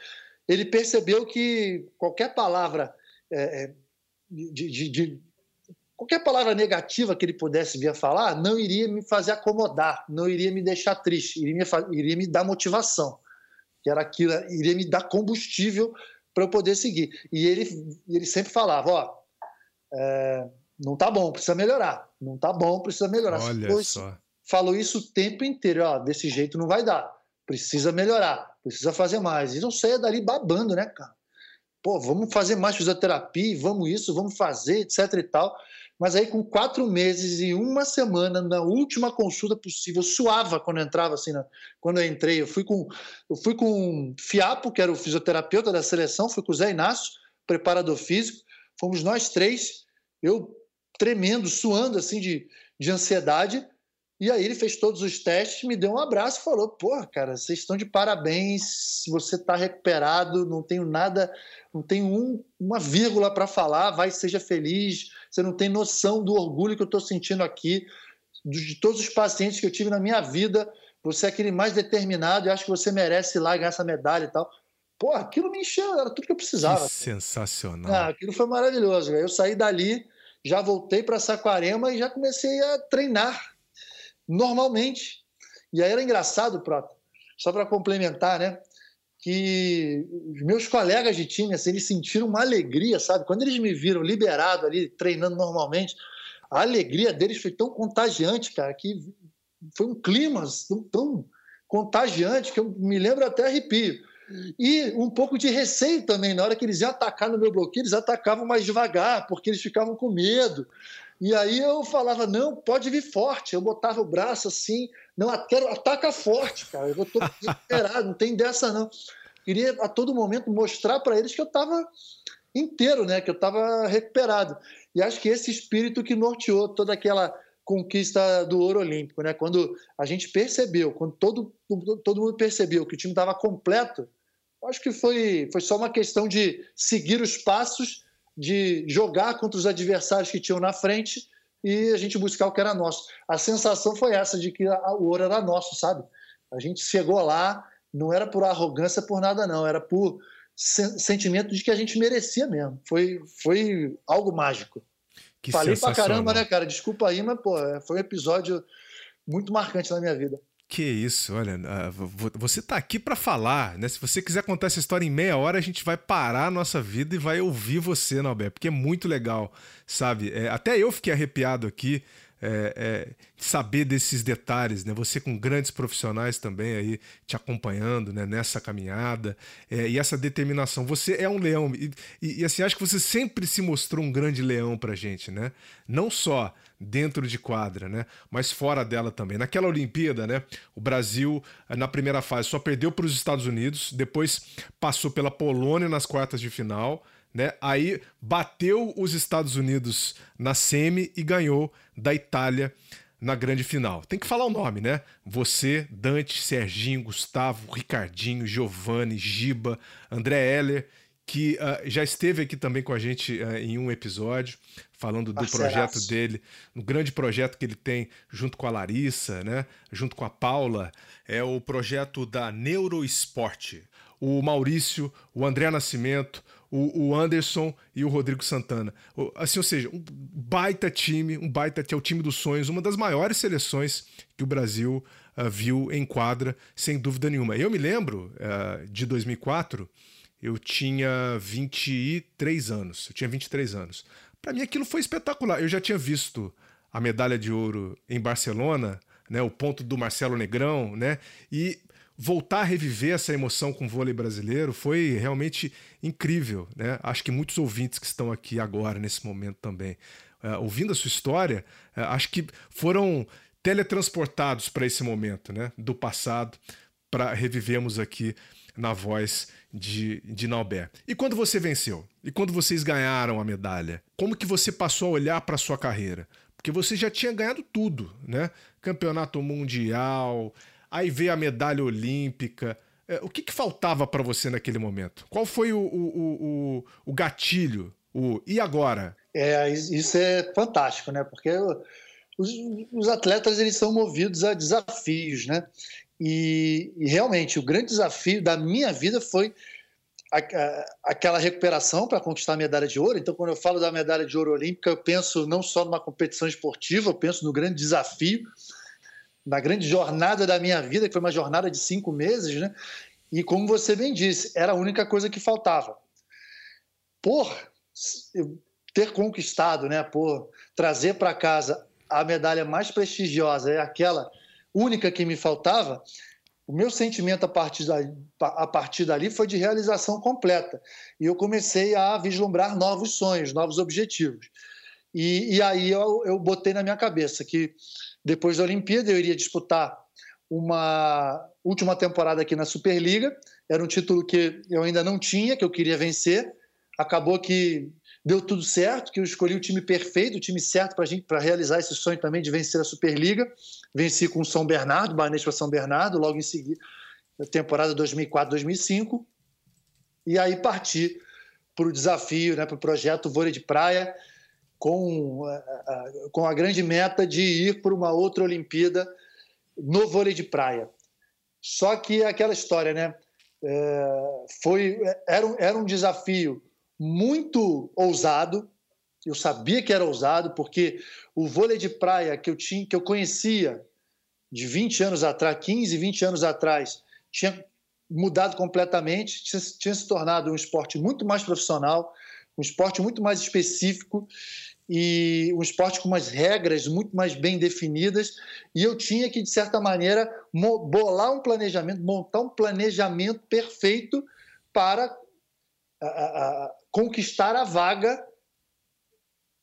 Ele percebeu que qualquer palavra é, é de, de, de qualquer palavra negativa que ele pudesse vir a falar não iria me fazer acomodar, não iria me deixar triste, iria me, iria me dar motivação, que era aquilo, iria me dar combustível para eu poder seguir. E ele, ele sempre falava, ó, é, não tá bom, precisa melhorar, não tá bom, precisa melhorar. Olha só. Falou isso o tempo inteiro, ó, desse jeito não vai dar, precisa melhorar, precisa fazer mais. E não saia dali babando, né, cara? Pô, vamos fazer mais fisioterapia, vamos isso, vamos fazer, etc e tal. Mas aí, com quatro meses e uma semana, na última consulta possível, suava quando eu entrava assim, né? quando eu entrei. Eu fui com eu fui com Fiapo, que era o fisioterapeuta da seleção, fui com o Zé Inácio, preparador físico. Fomos nós três, eu tremendo, suando assim de, de ansiedade. E aí ele fez todos os testes, me deu um abraço e falou: Pô, cara, vocês estão de parabéns, você está recuperado, não tenho nada, não tenho um, uma vírgula para falar, vai, seja feliz você não tem noção do orgulho que eu estou sentindo aqui, de todos os pacientes que eu tive na minha vida. Você é aquele mais determinado e acho que você merece ir lá ganhar essa medalha e tal. Pô, aquilo me encheu, era tudo que eu precisava. Que sensacional. Ah, aquilo foi maravilhoso. Eu saí dali, já voltei para Saquarema e já comecei a treinar normalmente. E aí era engraçado, Prota, só para complementar, né? que os meus colegas de time, assim, eles sentiram uma alegria, sabe? Quando eles me viram liberado ali, treinando normalmente, a alegria deles foi tão contagiante, cara, que foi um clima tão, tão contagiante que eu me lembro até arrepio. E um pouco de receio também, na hora que eles iam atacar no meu bloqueio, eles atacavam mais devagar, porque eles ficavam com medo. E aí eu falava, não, pode vir forte. Eu botava o braço assim, não, quero, ataca forte, cara. Eu estou desesperado, não tem dessa não. Queria a todo momento mostrar para eles que eu estava inteiro, né? Que eu estava recuperado. E acho que esse espírito que norteou toda aquela conquista do ouro olímpico, né? Quando a gente percebeu, quando todo, todo mundo percebeu que o time estava completo, acho que foi, foi só uma questão de seguir os passos, de jogar contra os adversários que tinham na frente e a gente buscar o que era nosso. A sensação foi essa de que a, o ouro era nosso, sabe? A gente chegou lá, não era por arrogância, por nada não, era por sen sentimento de que a gente merecia mesmo. Foi, foi algo mágico. Que Falei pra caramba, né, cara? Desculpa aí, mas pô, foi um episódio muito marcante na minha vida. Que isso, olha, ah, você tá aqui para falar, né? Se você quiser contar essa história em meia hora, a gente vai parar a nossa vida e vai ouvir você, Nalber, porque é muito legal, sabe? É, até eu fiquei arrepiado aqui é, é, saber desses detalhes, né? Você com grandes profissionais também aí te acompanhando né? nessa caminhada é, e essa determinação. Você é um leão e, e, e, assim acho que você sempre se mostrou um grande leão para gente, né? Não só dentro de quadra, né? Mas fora dela também. Naquela Olimpíada, né? O Brasil na primeira fase só perdeu para os Estados Unidos, depois passou pela Polônia nas quartas de final né? Aí bateu os Estados Unidos na semi e ganhou da Itália na grande final. Tem que falar o nome, né? Você, Dante, Serginho, Gustavo, Ricardinho, Giovanni, Giba, André Heller, que uh, já esteve aqui também com a gente uh, em um episódio, falando do projeto dele, no grande projeto que ele tem junto com a Larissa, né? Junto com a Paula, é o projeto da Neuroesporte. O Maurício, o André Nascimento, o, o Anderson e o Rodrigo Santana. Assim, ou seja, um baita time, um baita que é o time dos sonhos, uma das maiores seleções que o Brasil uh, viu em quadra, sem dúvida nenhuma. Eu me lembro uh, de 2004, eu tinha 23 anos. Eu tinha 23 anos. Para mim aquilo foi espetacular. Eu já tinha visto a medalha de ouro em Barcelona, né, o ponto do Marcelo Negrão, né? E voltar a reviver essa emoção com o vôlei brasileiro foi realmente incrível, né? Acho que muitos ouvintes que estão aqui agora nesse momento também, uh, ouvindo a sua história, uh, acho que foram teletransportados para esse momento, né? Do passado para revivermos aqui na voz de, de Nauber. E quando você venceu? E quando vocês ganharam a medalha? Como que você passou a olhar para sua carreira? Porque você já tinha ganhado tudo, né? Campeonato mundial, aí veio a medalha olímpica. É, o que, que faltava para você naquele momento? Qual foi o, o, o, o gatilho? O e agora? É, isso é fantástico, né? Porque os, os atletas eles são movidos a desafios, né? E, e, realmente o grande desafio da minha vida foi a, a, aquela recuperação para conquistar a medalha de ouro. Então, quando eu falo da medalha de ouro olímpica, eu penso não só numa competição esportiva, eu penso no grande desafio, na grande jornada da minha vida, que foi uma jornada de cinco meses, né? E como você bem disse, era a única coisa que faltava. Por ter conquistado, né? Por trazer para casa a medalha mais prestigiosa, é aquela única que me faltava, o meu sentimento a partir, da, a partir dali foi de realização completa. E eu comecei a vislumbrar novos sonhos, novos objetivos. E, e aí eu, eu botei na minha cabeça que depois da Olimpíada eu iria disputar uma última temporada aqui na Superliga. Era um título que eu ainda não tinha, que eu queria vencer. Acabou que deu tudo certo, que eu escolhi o time perfeito, o time certo para realizar esse sonho também de vencer a Superliga. Venci com o São Bernardo, Banespa São Bernardo, logo em seguida, temporada 2004-2005. E aí parti para o desafio, né, para o projeto Vôlei de Praia, com a, com a grande meta de ir para uma outra Olimpíada no vôlei de praia. Só que aquela história, né? É, foi, era, um, era um desafio muito ousado. Eu sabia que era ousado, porque o vôlei de praia que eu tinha, que eu conhecia de 20 anos atrás, 15, 20 anos atrás, tinha mudado completamente, tinha, tinha se tornado um esporte muito mais profissional, um esporte muito mais específico e um esporte com umas regras muito mais bem definidas e eu tinha que de certa maneira bolar um planejamento, montar um planejamento perfeito para a, a, conquistar a vaga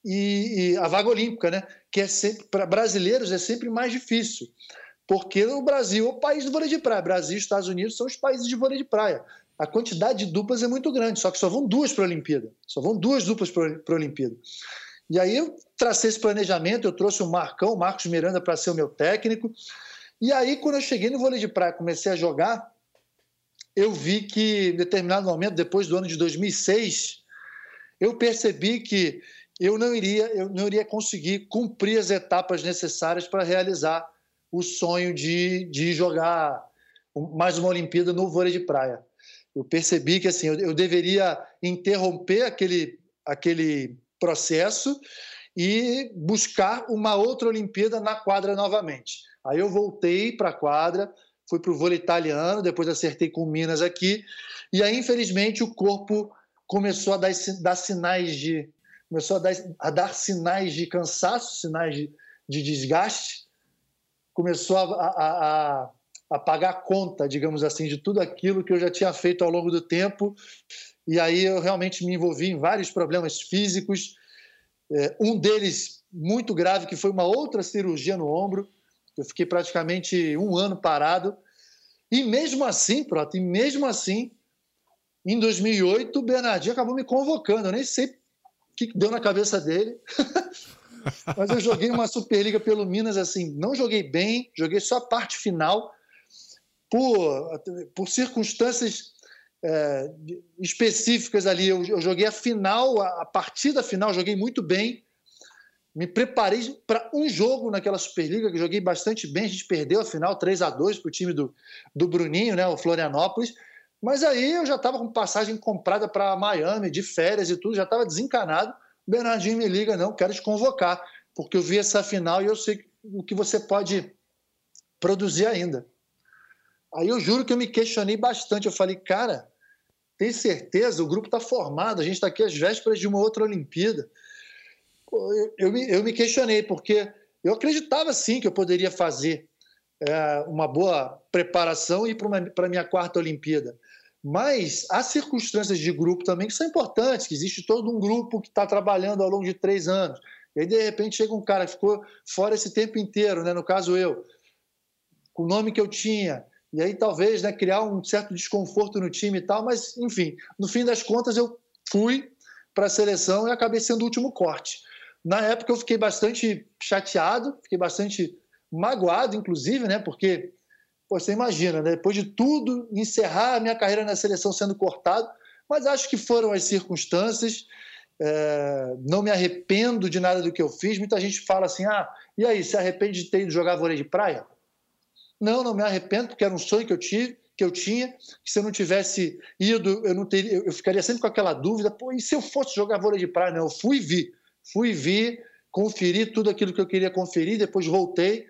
e, e, a vaga olímpica, né? Que é sempre para brasileiros é sempre mais difícil, porque o Brasil é o país do vôlei de praia. Brasil Estados Unidos são os países de vôlei de praia. A quantidade de duplas é muito grande, só que só vão duas para a Olimpíada. Só vão duas duplas para a Olimpíada. E aí eu tracei esse planejamento, eu trouxe o Marcão, o Marcos Miranda, para ser o meu técnico. E aí, quando eu cheguei no vôlei de praia, comecei a jogar, eu vi que, em determinado momento, depois do ano de 2006, eu percebi que eu não iria, eu não iria conseguir cumprir as etapas necessárias para realizar o sonho de, de jogar mais uma Olimpíada no vôlei de praia. Eu percebi que assim eu, eu deveria interromper aquele, aquele processo e buscar uma outra Olimpíada na quadra novamente. Aí eu voltei para a quadra, fui para o vôlei italiano, depois acertei com Minas aqui, e aí, infelizmente, o corpo começou a dar, dar sinais de. começou a dar, a dar, sinais de cansaço, sinais de, de desgaste, começou a, a, a, a pagar conta, digamos assim, de tudo aquilo que eu já tinha feito ao longo do tempo e aí eu realmente me envolvi em vários problemas físicos. É, um deles muito grave, que foi uma outra cirurgia no ombro. Eu fiquei praticamente um ano parado. E mesmo assim, Prota, e mesmo assim, em 2008, o Bernardinho acabou me convocando. Eu nem sei o que deu na cabeça dele. Mas eu joguei uma Superliga pelo Minas, assim, não joguei bem, joguei só a parte final. Por, por circunstâncias é, específicas ali. Eu, eu, joguei a final, a, a partida final, joguei muito bem. Me preparei para um jogo naquela Superliga, que joguei bastante bem. A gente perdeu a final 3 a 2 para o time do, do Bruninho, né, o Florianópolis. Mas aí eu já estava com passagem comprada para Miami, de férias e tudo, já estava desencanado. O Bernardinho me liga, não, quero te convocar, porque eu vi essa final e eu sei o que você pode produzir ainda. Aí eu juro que eu me questionei bastante. Eu falei, cara, tem certeza? O grupo está formado, a gente está aqui às vésperas de uma outra Olimpíada. Eu, eu, me, eu me questionei, porque eu acreditava sim que eu poderia fazer é, uma boa preparação e ir para a minha quarta Olimpíada. Mas há circunstâncias de grupo também que são importantes, que existe todo um grupo que está trabalhando ao longo de três anos. E aí, de repente, chega um cara que ficou fora esse tempo inteiro, né? no caso eu, com o nome que eu tinha, e aí talvez né, criar um certo desconforto no time e tal, mas enfim, no fim das contas eu fui para a seleção e acabei sendo o último corte. Na época eu fiquei bastante chateado, fiquei bastante magoado, inclusive, né? Porque Pô, você imagina, né? depois de tudo, encerrar a minha carreira na seleção sendo cortado, mas acho que foram as circunstâncias. É, não me arrependo de nada do que eu fiz. Muita gente fala assim: ah, e aí, se arrepende de ter ido jogar vôlei de praia? Não, não me arrependo, porque era um sonho que eu tive, que eu tinha, que se eu não tivesse ido, eu não teria, eu ficaria sempre com aquela dúvida, pô, e se eu fosse jogar vôlei de praia? Não, eu fui e vi, fui vi, conferi tudo aquilo que eu queria conferir, depois voltei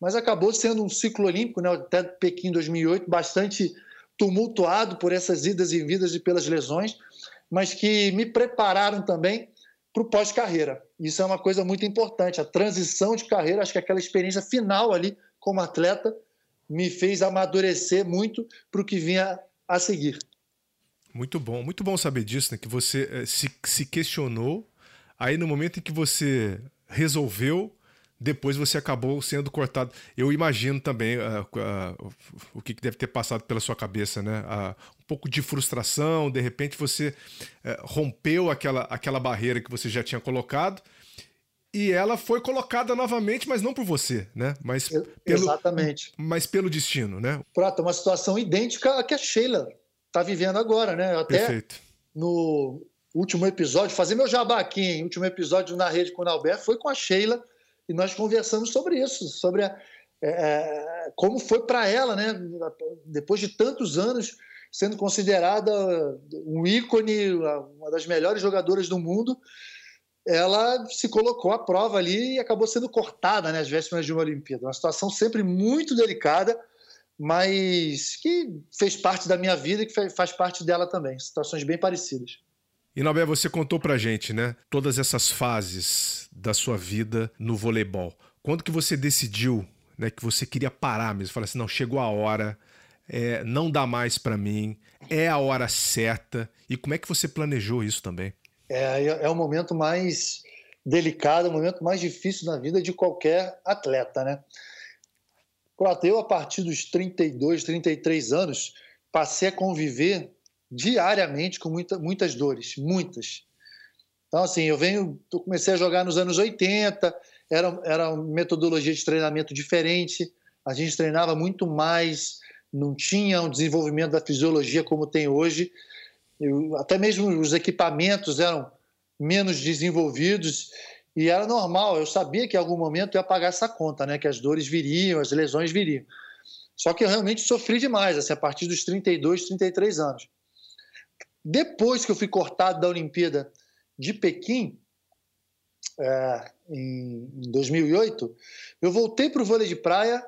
mas acabou sendo um ciclo olímpico, né, até Pequim 2008, bastante tumultuado por essas idas e vindas e pelas lesões, mas que me prepararam também para o pós-carreira. Isso é uma coisa muito importante. A transição de carreira, acho que aquela experiência final ali como atleta me fez amadurecer muito para o que vinha a seguir. Muito bom, muito bom saber disso, né? Que você eh, se, se questionou, aí no momento em que você resolveu, depois você acabou sendo cortado. Eu imagino também uh, uh, o que deve ter passado pela sua cabeça, né? Uh, um pouco de frustração, de repente você eh, rompeu aquela, aquela barreira que você já tinha colocado e ela foi colocada novamente, mas não por você, né? Mas pelo, Exatamente. Mas pelo destino, né? Pronto, uma situação idêntica à que a Sheila está vivendo agora, né? Até Perfeito. no último episódio, fazer meu jabá aqui, hein? último episódio na rede com o Alberto foi com a Sheila e nós conversamos sobre isso, sobre a, é, é como foi para ela, né? Depois de tantos anos sendo considerada um ícone, uma das melhores jogadoras do mundo, ela se colocou à prova ali e acabou sendo cortada nas né, vésperas de uma Olimpíada. Uma situação sempre muito delicada, mas que fez parte da minha vida e que faz parte dela também. Situações bem parecidas. E Nobé, você contou pra gente, né? Todas essas fases da sua vida no voleibol. Quando que você decidiu, né, que você queria parar mesmo? Falar assim, não, chegou a hora, é, não dá mais para mim, é a hora certa. E como é que você planejou isso também? É, é o momento mais delicado, o momento mais difícil na vida de qualquer atleta, né? Eu, a partir dos 32, 33 anos, passei a conviver diariamente com muita, muitas dores, muitas. Então, assim, eu venho, eu comecei a jogar nos anos 80, era, era uma metodologia de treinamento diferente, a gente treinava muito mais, não tinha um desenvolvimento da fisiologia como tem hoje, eu, até mesmo os equipamentos eram menos desenvolvidos e era normal, eu sabia que em algum momento ia pagar essa conta, né, que as dores viriam, as lesões viriam. Só que eu realmente sofri demais, assim, a partir dos 32, 33 anos. Depois que eu fui cortado da Olimpíada de Pequim, é, em 2008, eu voltei para o vôlei de praia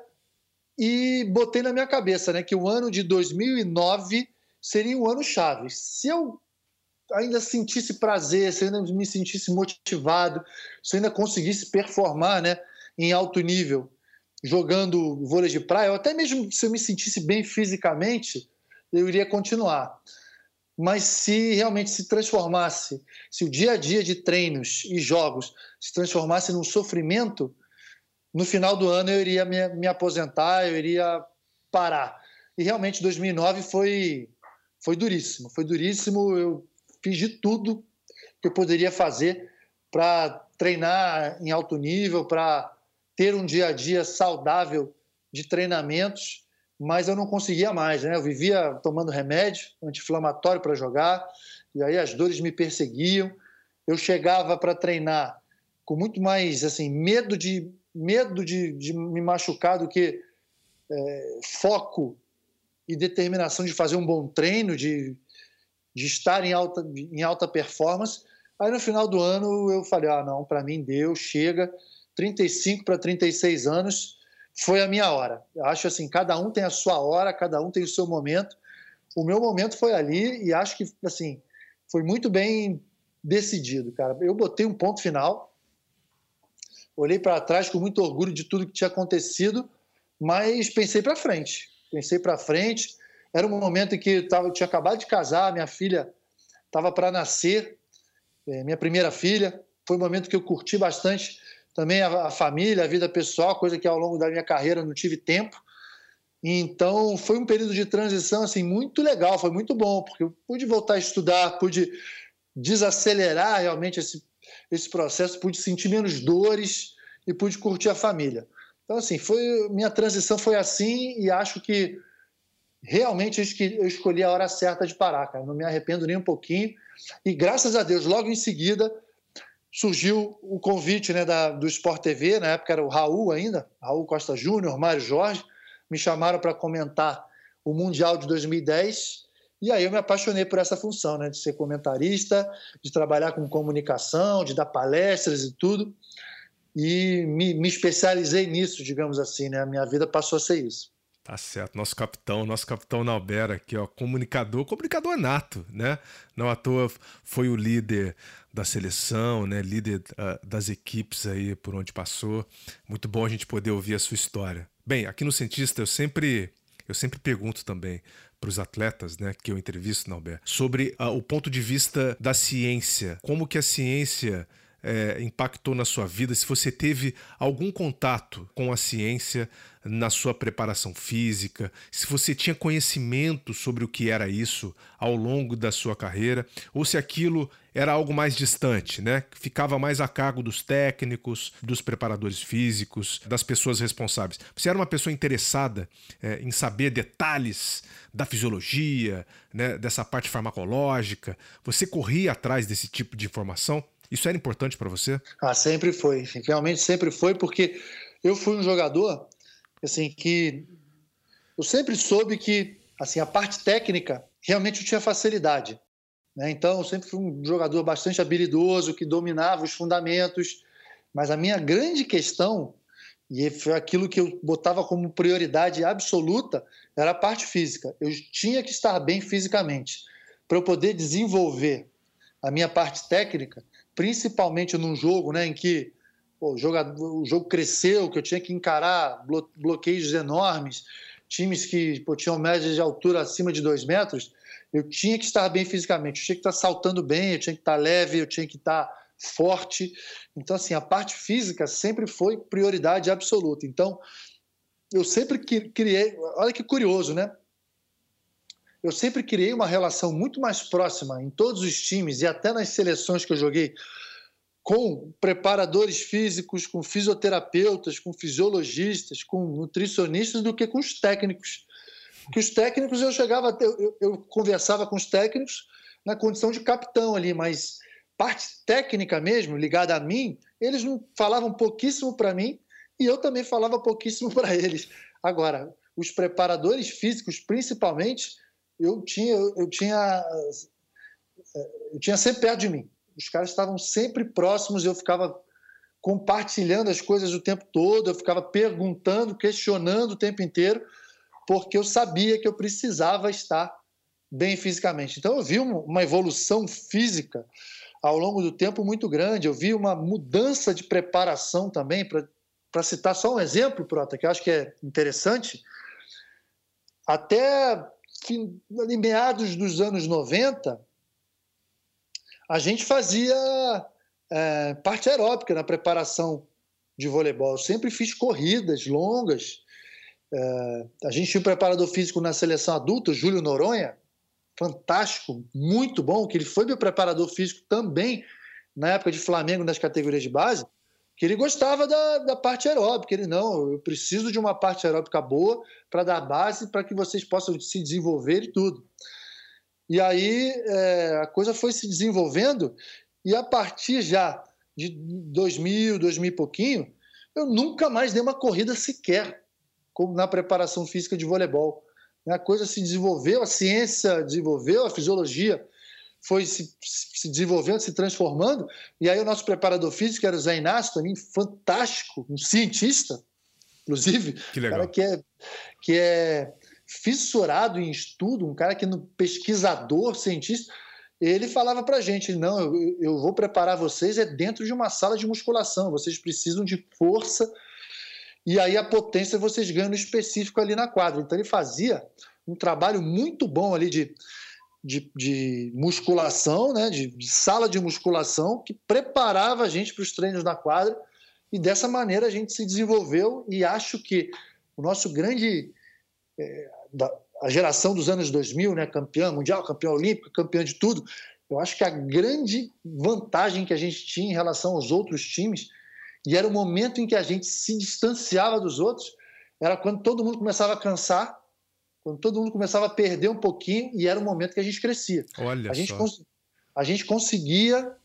e botei na minha cabeça né, que o ano de 2009 seria um ano chave. Se eu ainda sentisse prazer, se ainda me sentisse motivado, se ainda conseguisse performar né, em alto nível jogando vôlei de praia, ou até mesmo se eu me sentisse bem fisicamente, eu iria continuar mas se realmente se transformasse, se o dia a dia de treinos e jogos se transformasse num sofrimento, no final do ano eu iria me, me aposentar, eu iria parar. E realmente 2009 foi, foi duríssimo, foi duríssimo. Eu fiz de tudo que eu poderia fazer para treinar em alto nível, para ter um dia a dia saudável de treinamentos mas eu não conseguia mais, né? Eu vivia tomando remédio anti-inflamatório para jogar, e aí as dores me perseguiam. Eu chegava para treinar com muito mais assim medo de medo de, de me machucar do que é, foco e determinação de fazer um bom treino, de, de estar em alta, em alta performance. Aí no final do ano eu falei: ah, não, para mim deu, chega. 35 para 36 anos foi a minha hora. Eu acho assim: cada um tem a sua hora, cada um tem o seu momento. O meu momento foi ali e acho que assim foi muito bem decidido, cara. Eu botei um ponto final, olhei para trás com muito orgulho de tudo que tinha acontecido, mas pensei para frente. Pensei para frente. Era um momento em que eu, tava, eu tinha acabado de casar, minha filha estava para nascer, é, minha primeira filha. Foi um momento que eu curti bastante também a, a, família, a vida pessoal, coisa que ao longo da minha carreira não tive tempo. Então foi um período de transição assim muito legal, foi muito bom porque eu pude voltar a estudar, pude desacelerar realmente esse, esse processo, pude sentir menos dores e pude curtir a família. Então, assim, foi minha transição foi assim e acho que realmente eu escolhi a hora certa de parar, cara. Não me arrependo nem um pouquinho. E graças a Deus, logo em seguida, surgiu o convite né, da, do Sport TV, na época era o Raul ainda, Raul Costa Júnior, Mário Jorge, me chamaram para comentar o Mundial de 2010 e aí eu me apaixonei por essa função, né, de ser comentarista, de trabalhar com comunicação, de dar palestras e tudo. E me, me especializei nisso, digamos assim, né? A minha vida passou a ser isso. Tá certo, nosso capitão, nosso capitão Nauber aqui, ó, comunicador, comunicador nato, né? Não à toa foi o líder da seleção, né? Líder uh, das equipes aí por onde passou. Muito bom a gente poder ouvir a sua história. Bem, aqui no Cientista eu sempre eu sempre pergunto também para os atletas, né, que eu entrevisto, Nauber, sobre uh, o ponto de vista da ciência, como que a ciência é, impactou na sua vida, se você teve algum contato com a ciência na sua preparação física, se você tinha conhecimento sobre o que era isso ao longo da sua carreira, ou se aquilo era algo mais distante, né? Ficava mais a cargo dos técnicos, dos preparadores físicos, das pessoas responsáveis. Você era uma pessoa interessada é, em saber detalhes da fisiologia, né, dessa parte farmacológica. Você corria atrás desse tipo de informação? Isso era importante para você? Ah, sempre foi. Realmente sempre foi, porque eu fui um jogador assim que eu sempre soube que assim a parte técnica realmente eu tinha facilidade. Né? Então eu sempre fui um jogador bastante habilidoso que dominava os fundamentos. Mas a minha grande questão e foi aquilo que eu botava como prioridade absoluta era a parte física. Eu tinha que estar bem fisicamente para eu poder desenvolver a minha parte técnica principalmente num jogo né, em que pô, o, jogador, o jogo cresceu, que eu tinha que encarar blo bloqueios enormes, times que pô, tinham média de altura acima de dois metros, eu tinha que estar bem fisicamente, eu tinha que estar saltando bem, eu tinha que estar leve, eu tinha que estar forte. Então, assim, a parte física sempre foi prioridade absoluta. Então, eu sempre criei. Olha que curioso, né? Eu sempre criei uma relação muito mais próxima em todos os times e até nas seleções que eu joguei com preparadores físicos, com fisioterapeutas, com fisiologistas, com nutricionistas do que com os técnicos. Que os técnicos eu chegava, eu, eu conversava com os técnicos na condição de capitão ali, mas parte técnica mesmo, ligada a mim, eles não falavam pouquíssimo para mim e eu também falava pouquíssimo para eles. Agora, os preparadores físicos, principalmente, eu tinha, eu tinha, eu tinha sempre perto de mim. Os caras estavam sempre próximos, eu ficava compartilhando as coisas o tempo todo, eu ficava perguntando, questionando o tempo inteiro, porque eu sabia que eu precisava estar bem fisicamente. Então eu vi uma evolução física ao longo do tempo muito grande, eu vi uma mudança de preparação também, para citar só um exemplo, Prota, que eu acho que é interessante, até em meados dos anos 90, a gente fazia é, parte aeróbica na preparação de voleibol. Eu sempre fiz corridas longas. É, a gente tinha um preparador físico na seleção adulta, Júlio Noronha, fantástico, muito bom, que ele foi meu preparador físico também na época de Flamengo nas categorias de base que ele gostava da, da parte aeróbica. Ele, não, eu preciso de uma parte aeróbica boa para dar base para que vocês possam se desenvolver e tudo. E aí é, a coisa foi se desenvolvendo e a partir já de 2000, 2000 e pouquinho, eu nunca mais dei uma corrida sequer como na preparação física de voleibol. a coisa se desenvolveu, a ciência desenvolveu, a fisiologia foi se, se, desenvolvendo, se transformando. E aí o nosso preparador físico era o Zé Inácio, também fantástico, um cientista, inclusive, que legal. cara que é, que é fissurado em estudo, um cara que é pesquisador, cientista. Ele falava para gente, não, eu, eu vou preparar vocês é dentro de uma sala de musculação, vocês precisam de força e aí a potência vocês ganham no específico ali na quadra. Então ele fazia um trabalho muito bom ali de de, de musculação, né, de, de, sala de musculação, que preparava a gente para os treinos na quadra, e dessa maneira a gente se desenvolveu, e acho que o nosso grande. É, da, a geração dos anos 2000, né, campeã mundial, campeã olímpica, campeã de tudo, eu acho que a grande vantagem que a gente tinha em relação aos outros times, e era o momento em que a gente se distanciava dos outros, era quando todo mundo começava a cansar quando todo mundo começava a perder um pouquinho e era o momento que a gente crescia. Olha a gente, a gente conseguia,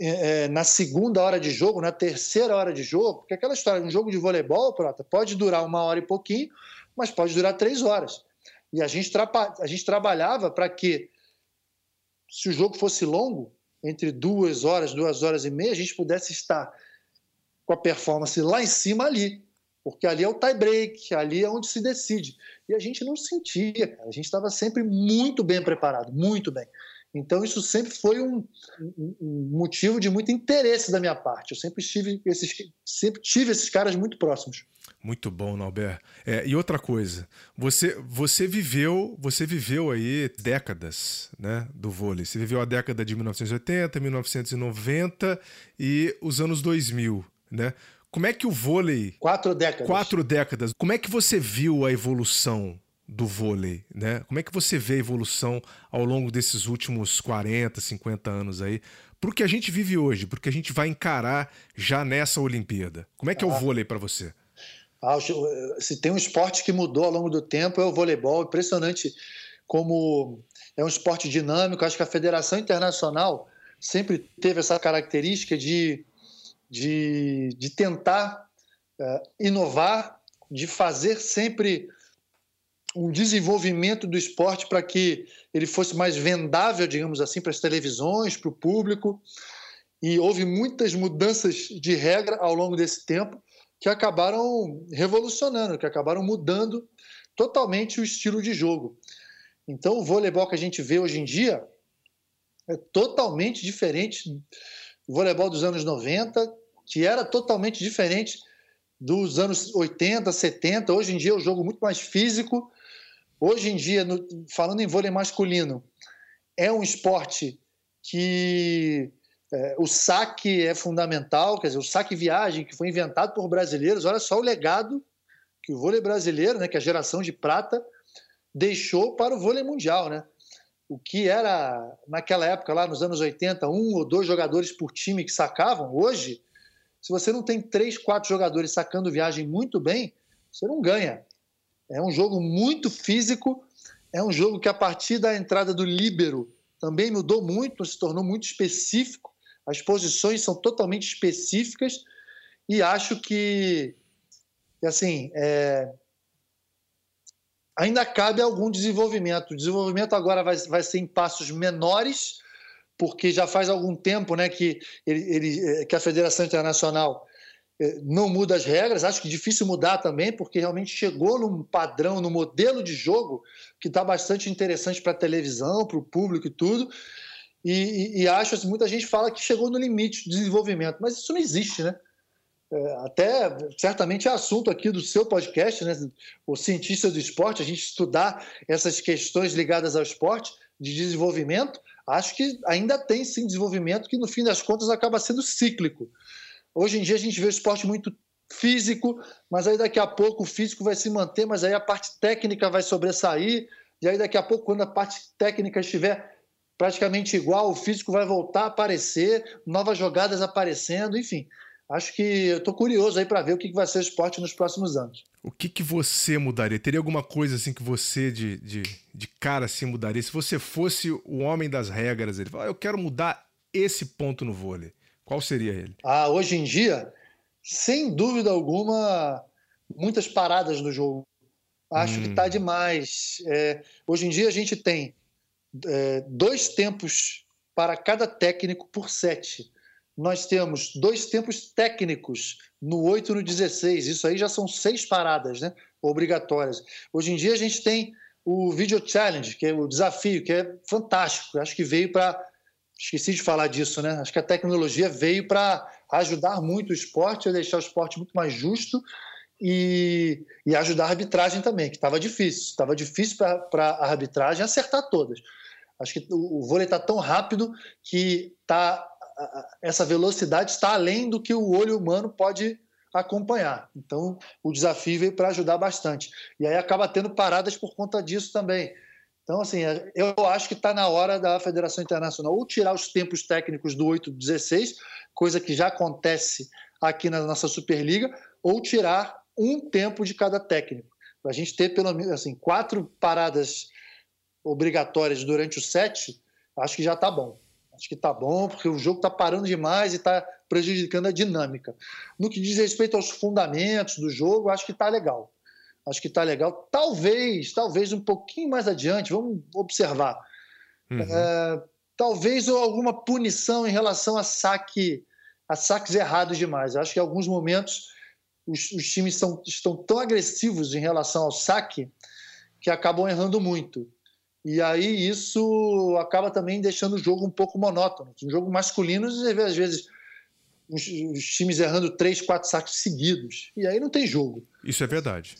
é, é, na segunda hora de jogo, na terceira hora de jogo, porque aquela história, um jogo de voleibol, Prota, pode durar uma hora e pouquinho, mas pode durar três horas. E a gente, a gente trabalhava para que, se o jogo fosse longo, entre duas horas, duas horas e meia, a gente pudesse estar com a performance lá em cima ali porque ali é o tie break, ali é onde se decide. E a gente não sentia, cara. a gente estava sempre muito bem preparado, muito bem. Então isso sempre foi um, um, motivo de muito interesse da minha parte. Eu sempre tive esses, sempre tive esses caras muito próximos. Muito bom, Nauber. É, e outra coisa, você você viveu você viveu aí décadas, né, do vôlei. Você viveu a década de 1980, 1990 e os anos 2000, né? Como é que o vôlei. Quatro décadas. Quatro décadas. Como é que você viu a evolução do vôlei, né? Como é que você vê a evolução ao longo desses últimos 40, 50 anos aí? Pro que a gente vive hoje, porque a gente vai encarar já nessa Olimpíada. Como é que é o ah. vôlei para você? Ah, se tem um esporte que mudou ao longo do tempo é o voleibol. Impressionante como é um esporte dinâmico. Acho que a Federação Internacional sempre teve essa característica de de, de tentar uh, inovar, de fazer sempre um desenvolvimento do esporte para que ele fosse mais vendável, digamos assim, para as televisões, para o público. E houve muitas mudanças de regra ao longo desse tempo que acabaram revolucionando, que acabaram mudando totalmente o estilo de jogo. Então, o voleibol que a gente vê hoje em dia é totalmente diferente do voleibol dos anos 90, que era totalmente diferente dos anos 80, 70. Hoje em dia é um jogo muito mais físico. Hoje em dia, no, falando em vôlei masculino, é um esporte que é, o saque é fundamental, quer dizer, o saque viagem que foi inventado por brasileiros. Olha só o legado que o vôlei brasileiro, né, que a geração de prata deixou para o vôlei mundial, né? O que era naquela época lá nos anos 80, um ou dois jogadores por time que sacavam, hoje se você não tem três, quatro jogadores sacando viagem muito bem, você não ganha. É um jogo muito físico, é um jogo que a partir da entrada do líbero também mudou muito, se tornou muito específico. As posições são totalmente específicas e acho que, assim, é... ainda cabe algum desenvolvimento. O desenvolvimento agora vai, vai ser em passos menores, porque já faz algum tempo né, que, ele, ele, eh, que a Federação Internacional eh, não muda as regras, acho que difícil mudar também, porque realmente chegou num padrão, num modelo de jogo que está bastante interessante para a televisão, para o público e tudo. E, e, e, acho assim, muita gente fala que chegou no limite do desenvolvimento, mas isso não existe, né? É, até certamente é assunto aqui do seu podcast, né? O cientista do esporte, a gente estudar essas questões ligadas ao esporte de desenvolvimento, acho que ainda tem sim desenvolvimento que no fim das contas acaba sendo cíclico. Hoje em dia a gente vê o esporte muito físico, mas aí daqui a pouco o físico vai se manter, mas aí a parte técnica vai sobressair, e aí daqui a pouco quando a parte técnica estiver praticamente igual, o físico vai voltar a aparecer, novas jogadas aparecendo, enfim acho que eu estou curioso aí para ver o que, vai ser o esporte nos próximos anos. O que, que você mudaria? Teria alguma coisa assim que você de, de, de cara assim mudaria? Se você fosse o homem das regras, ele fala, ah, eu quero mudar esse ponto no vôlei. Qual seria ele? Ah, hoje em dia, sem dúvida alguma, muitas paradas no jogo. Acho tá hum. que está demais. É, hoje em dia a gente tem é, dois tempos para cada técnico por sete. Nós temos dois tempos técnicos no 8 e no 16. Isso aí já são seis paradas né, obrigatórias. Hoje em dia a gente tem o Video Challenge, que é o desafio, que é fantástico. Acho que veio para. Esqueci de falar disso, né? Acho que a tecnologia veio para ajudar muito o esporte, deixar o esporte muito mais justo e, e ajudar a arbitragem também, que estava difícil. Estava difícil para a arbitragem acertar todas. Acho que o, o vôlei está tão rápido que tá, essa velocidade está além do que o olho humano pode acompanhar. Então, o desafio veio para ajudar bastante. E aí acaba tendo paradas por conta disso também. Então, assim, é, eu acho que está na hora da Federação Internacional ou tirar os tempos técnicos do 8-16, coisa que já acontece aqui na nossa Superliga, ou tirar um tempo de cada técnico. Para a gente ter pelo menos assim, quatro paradas obrigatórias durante o set, acho que já está bom. Acho que está bom, porque o jogo está parando demais e está prejudicando a dinâmica. No que diz respeito aos fundamentos do jogo, acho que está legal. Acho que está legal. Talvez, talvez um pouquinho mais adiante, vamos observar. Uhum. É, talvez alguma punição em relação a saque, a saques errados demais. Acho que em alguns momentos os, os times são, estão tão agressivos em relação ao saque que acabam errando muito. E aí isso acaba também deixando o jogo um pouco monótono. Um jogo masculino, às vezes, os, os times errando três, quatro saques seguidos. E aí não tem jogo. Isso é verdade.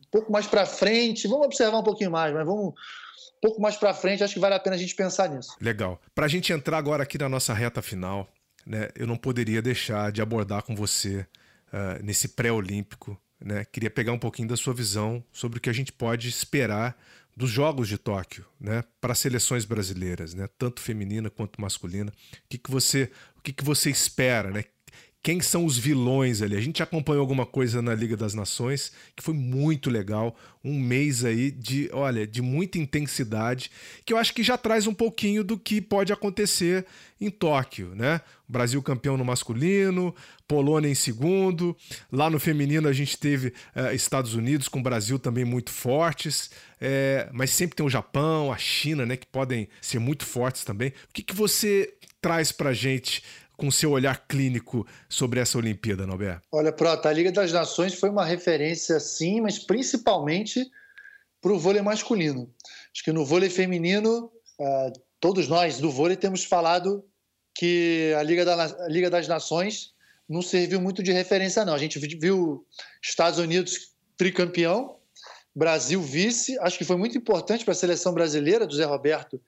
Um pouco mais para frente, vamos observar um pouquinho mais, mas vamos um pouco mais para frente, acho que vale a pena a gente pensar nisso. Legal. Para a gente entrar agora aqui na nossa reta final, né, eu não poderia deixar de abordar com você uh, nesse pré-olímpico. Né, queria pegar um pouquinho da sua visão sobre o que a gente pode esperar dos Jogos de Tóquio, né, para seleções brasileiras, né, tanto feminina quanto masculina. O que, que você, o que, que você espera, né? Quem são os vilões ali? A gente acompanhou alguma coisa na Liga das Nações que foi muito legal, um mês aí de, olha, de muita intensidade, que eu acho que já traz um pouquinho do que pode acontecer em Tóquio, né? Brasil campeão no masculino, Polônia em segundo. Lá no feminino a gente teve eh, Estados Unidos com o Brasil também muito fortes, é, mas sempre tem o Japão, a China, né, que podem ser muito fortes também. O que, que você traz para gente com seu olhar clínico sobre essa Olimpíada, Norberto? Olha, Prota, a Liga das Nações foi uma referência, sim, mas principalmente para o vôlei masculino. Acho que no vôlei feminino, uh, todos nós do vôlei temos falado que a Liga, da, a Liga das Nações não serviu muito de referência, não. A gente viu Estados Unidos tricampeão, Brasil vice. Acho que foi muito importante para a seleção brasileira do Zé Roberto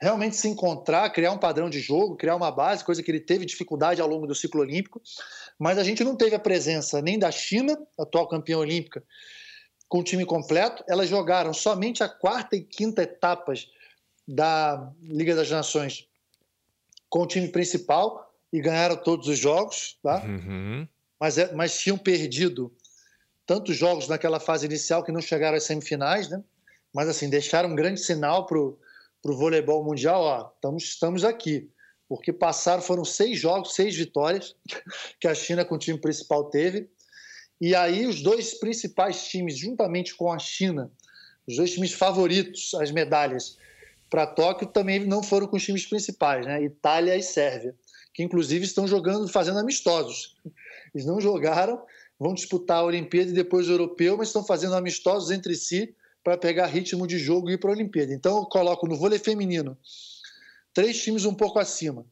realmente se encontrar, criar um padrão de jogo, criar uma base, coisa que ele teve dificuldade ao longo do ciclo olímpico. Mas a gente não teve a presença nem da China, atual campeã olímpica, com o time completo. Elas jogaram somente a quarta e quinta etapas da Liga das Nações com o time principal e ganharam todos os jogos, tá? Uhum. Mas, é, mas tinham perdido tantos jogos naquela fase inicial que não chegaram às semifinais, né? Mas assim deixaram um grande sinal para para o voleibol mundial, ó, estamos, estamos aqui. Porque passaram, foram seis jogos, seis vitórias que a China com o time principal teve. E aí os dois principais times, juntamente com a China, os dois times favoritos às medalhas para Tóquio também não foram com os times principais, né? Itália e Sérvia, que inclusive estão jogando, fazendo amistosos. Eles não jogaram, vão disputar a Olimpíada e depois o Europeu, mas estão fazendo amistosos entre si para pegar ritmo de jogo e ir para a Olimpíada. Então eu coloco no vôlei feminino três times um pouco acima: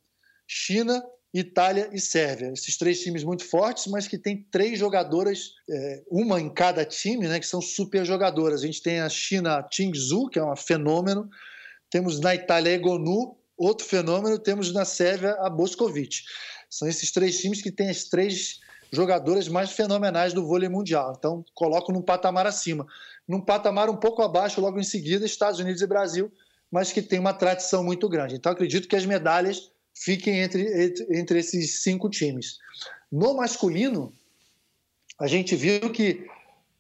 China, Itália e Sérvia. Esses três times muito fortes, mas que tem três jogadoras, é, uma em cada time, né, que são super jogadoras. A gente tem a China Tingzhu, que é um fenômeno. Temos na Itália Egonu, outro fenômeno. Temos na Sérvia a Boskovic. São esses três times que têm as três jogadoras mais fenomenais do vôlei mundial. Então, coloco num patamar acima num patamar um pouco abaixo, logo em seguida, Estados Unidos e Brasil, mas que tem uma tradição muito grande. Então, acredito que as medalhas fiquem entre, entre, esses cinco times. No masculino, a gente viu que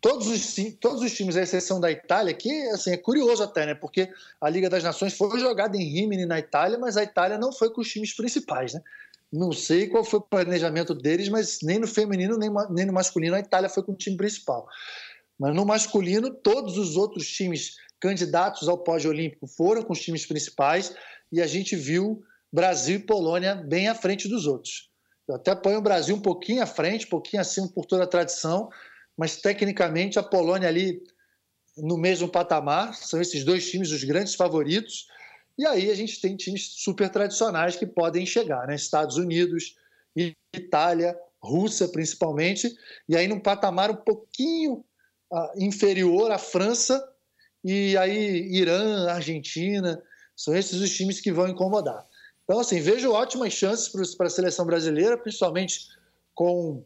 todos os, todos os times, à exceção da Itália, que assim, é curioso até, né? Porque a Liga das Nações foi jogada em Rimini na Itália, mas a Itália não foi com os times principais, né? Não sei qual foi o planejamento deles, mas nem no feminino nem, nem no masculino a Itália foi com o time principal. Mas no masculino, todos os outros times candidatos ao pódio olímpico foram com os times principais e a gente viu Brasil e Polônia bem à frente dos outros. Eu até ponho o Brasil um pouquinho à frente, um pouquinho acima por toda a tradição, mas tecnicamente a Polônia ali no mesmo patamar, são esses dois times os grandes favoritos. E aí a gente tem times super tradicionais que podem chegar, né? Estados Unidos, Itália, Rússia principalmente, e aí num patamar um pouquinho inferior à França, e aí Irã, Argentina, são esses os times que vão incomodar. Então, assim, vejo ótimas chances para a seleção brasileira, principalmente com,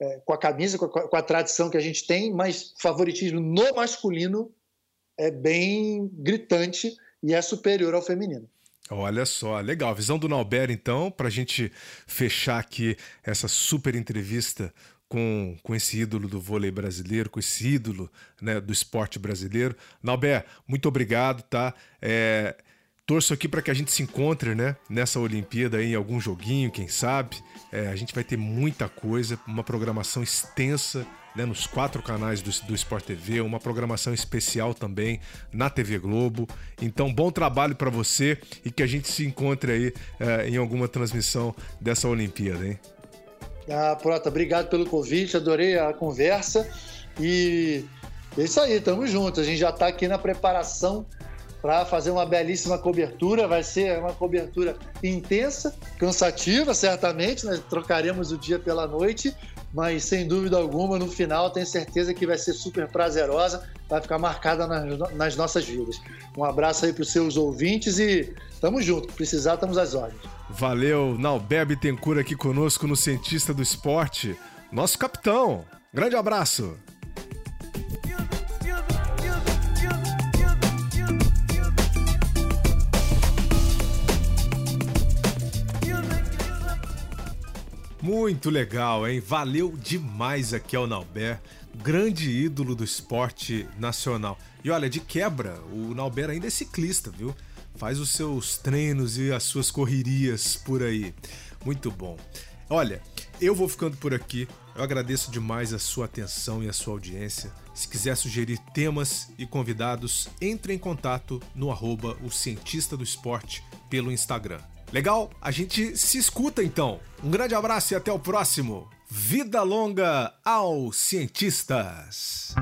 é, com a camisa, com a, com a tradição que a gente tem, mas favoritismo no masculino é bem gritante e é superior ao feminino. Olha só, legal. Visão do Nauber, então, para a gente fechar aqui essa super entrevista com, com esse ídolo do vôlei brasileiro, com esse ídolo né, do esporte brasileiro. Nauber, muito obrigado, tá? É, torço aqui para que a gente se encontre né, nessa Olimpíada aí, em algum joguinho, quem sabe. É, a gente vai ter muita coisa, uma programação extensa né, nos quatro canais do, do Sport TV, uma programação especial também na TV Globo. Então, bom trabalho para você e que a gente se encontre aí é, em alguma transmissão dessa Olimpíada, hein? Ah, Prota, obrigado pelo convite, adorei a conversa e é isso aí, tamo junto. A gente já está aqui na preparação para fazer uma belíssima cobertura. Vai ser uma cobertura intensa, cansativa, certamente. Nós trocaremos o dia pela noite, mas sem dúvida alguma, no final, tenho certeza que vai ser super prazerosa, vai ficar marcada nas, nas nossas vidas. Um abraço aí para os seus ouvintes e tamo junto. Precisar, estamos às ordens. Valeu, Nalber Bittencourt aqui conosco no Cientista do Esporte, nosso capitão. Grande abraço. Muito legal, hein? Valeu demais aqui ao Nauber, grande ídolo do esporte nacional. E olha, de quebra, o Nauber ainda é ciclista, viu? Faz os seus treinos e as suas correrias por aí. Muito bom. Olha, eu vou ficando por aqui. Eu agradeço demais a sua atenção e a sua audiência. Se quiser sugerir temas e convidados, entre em contato no arroba o cientista do esporte pelo Instagram. Legal? A gente se escuta então. Um grande abraço e até o próximo. Vida longa aos cientistas!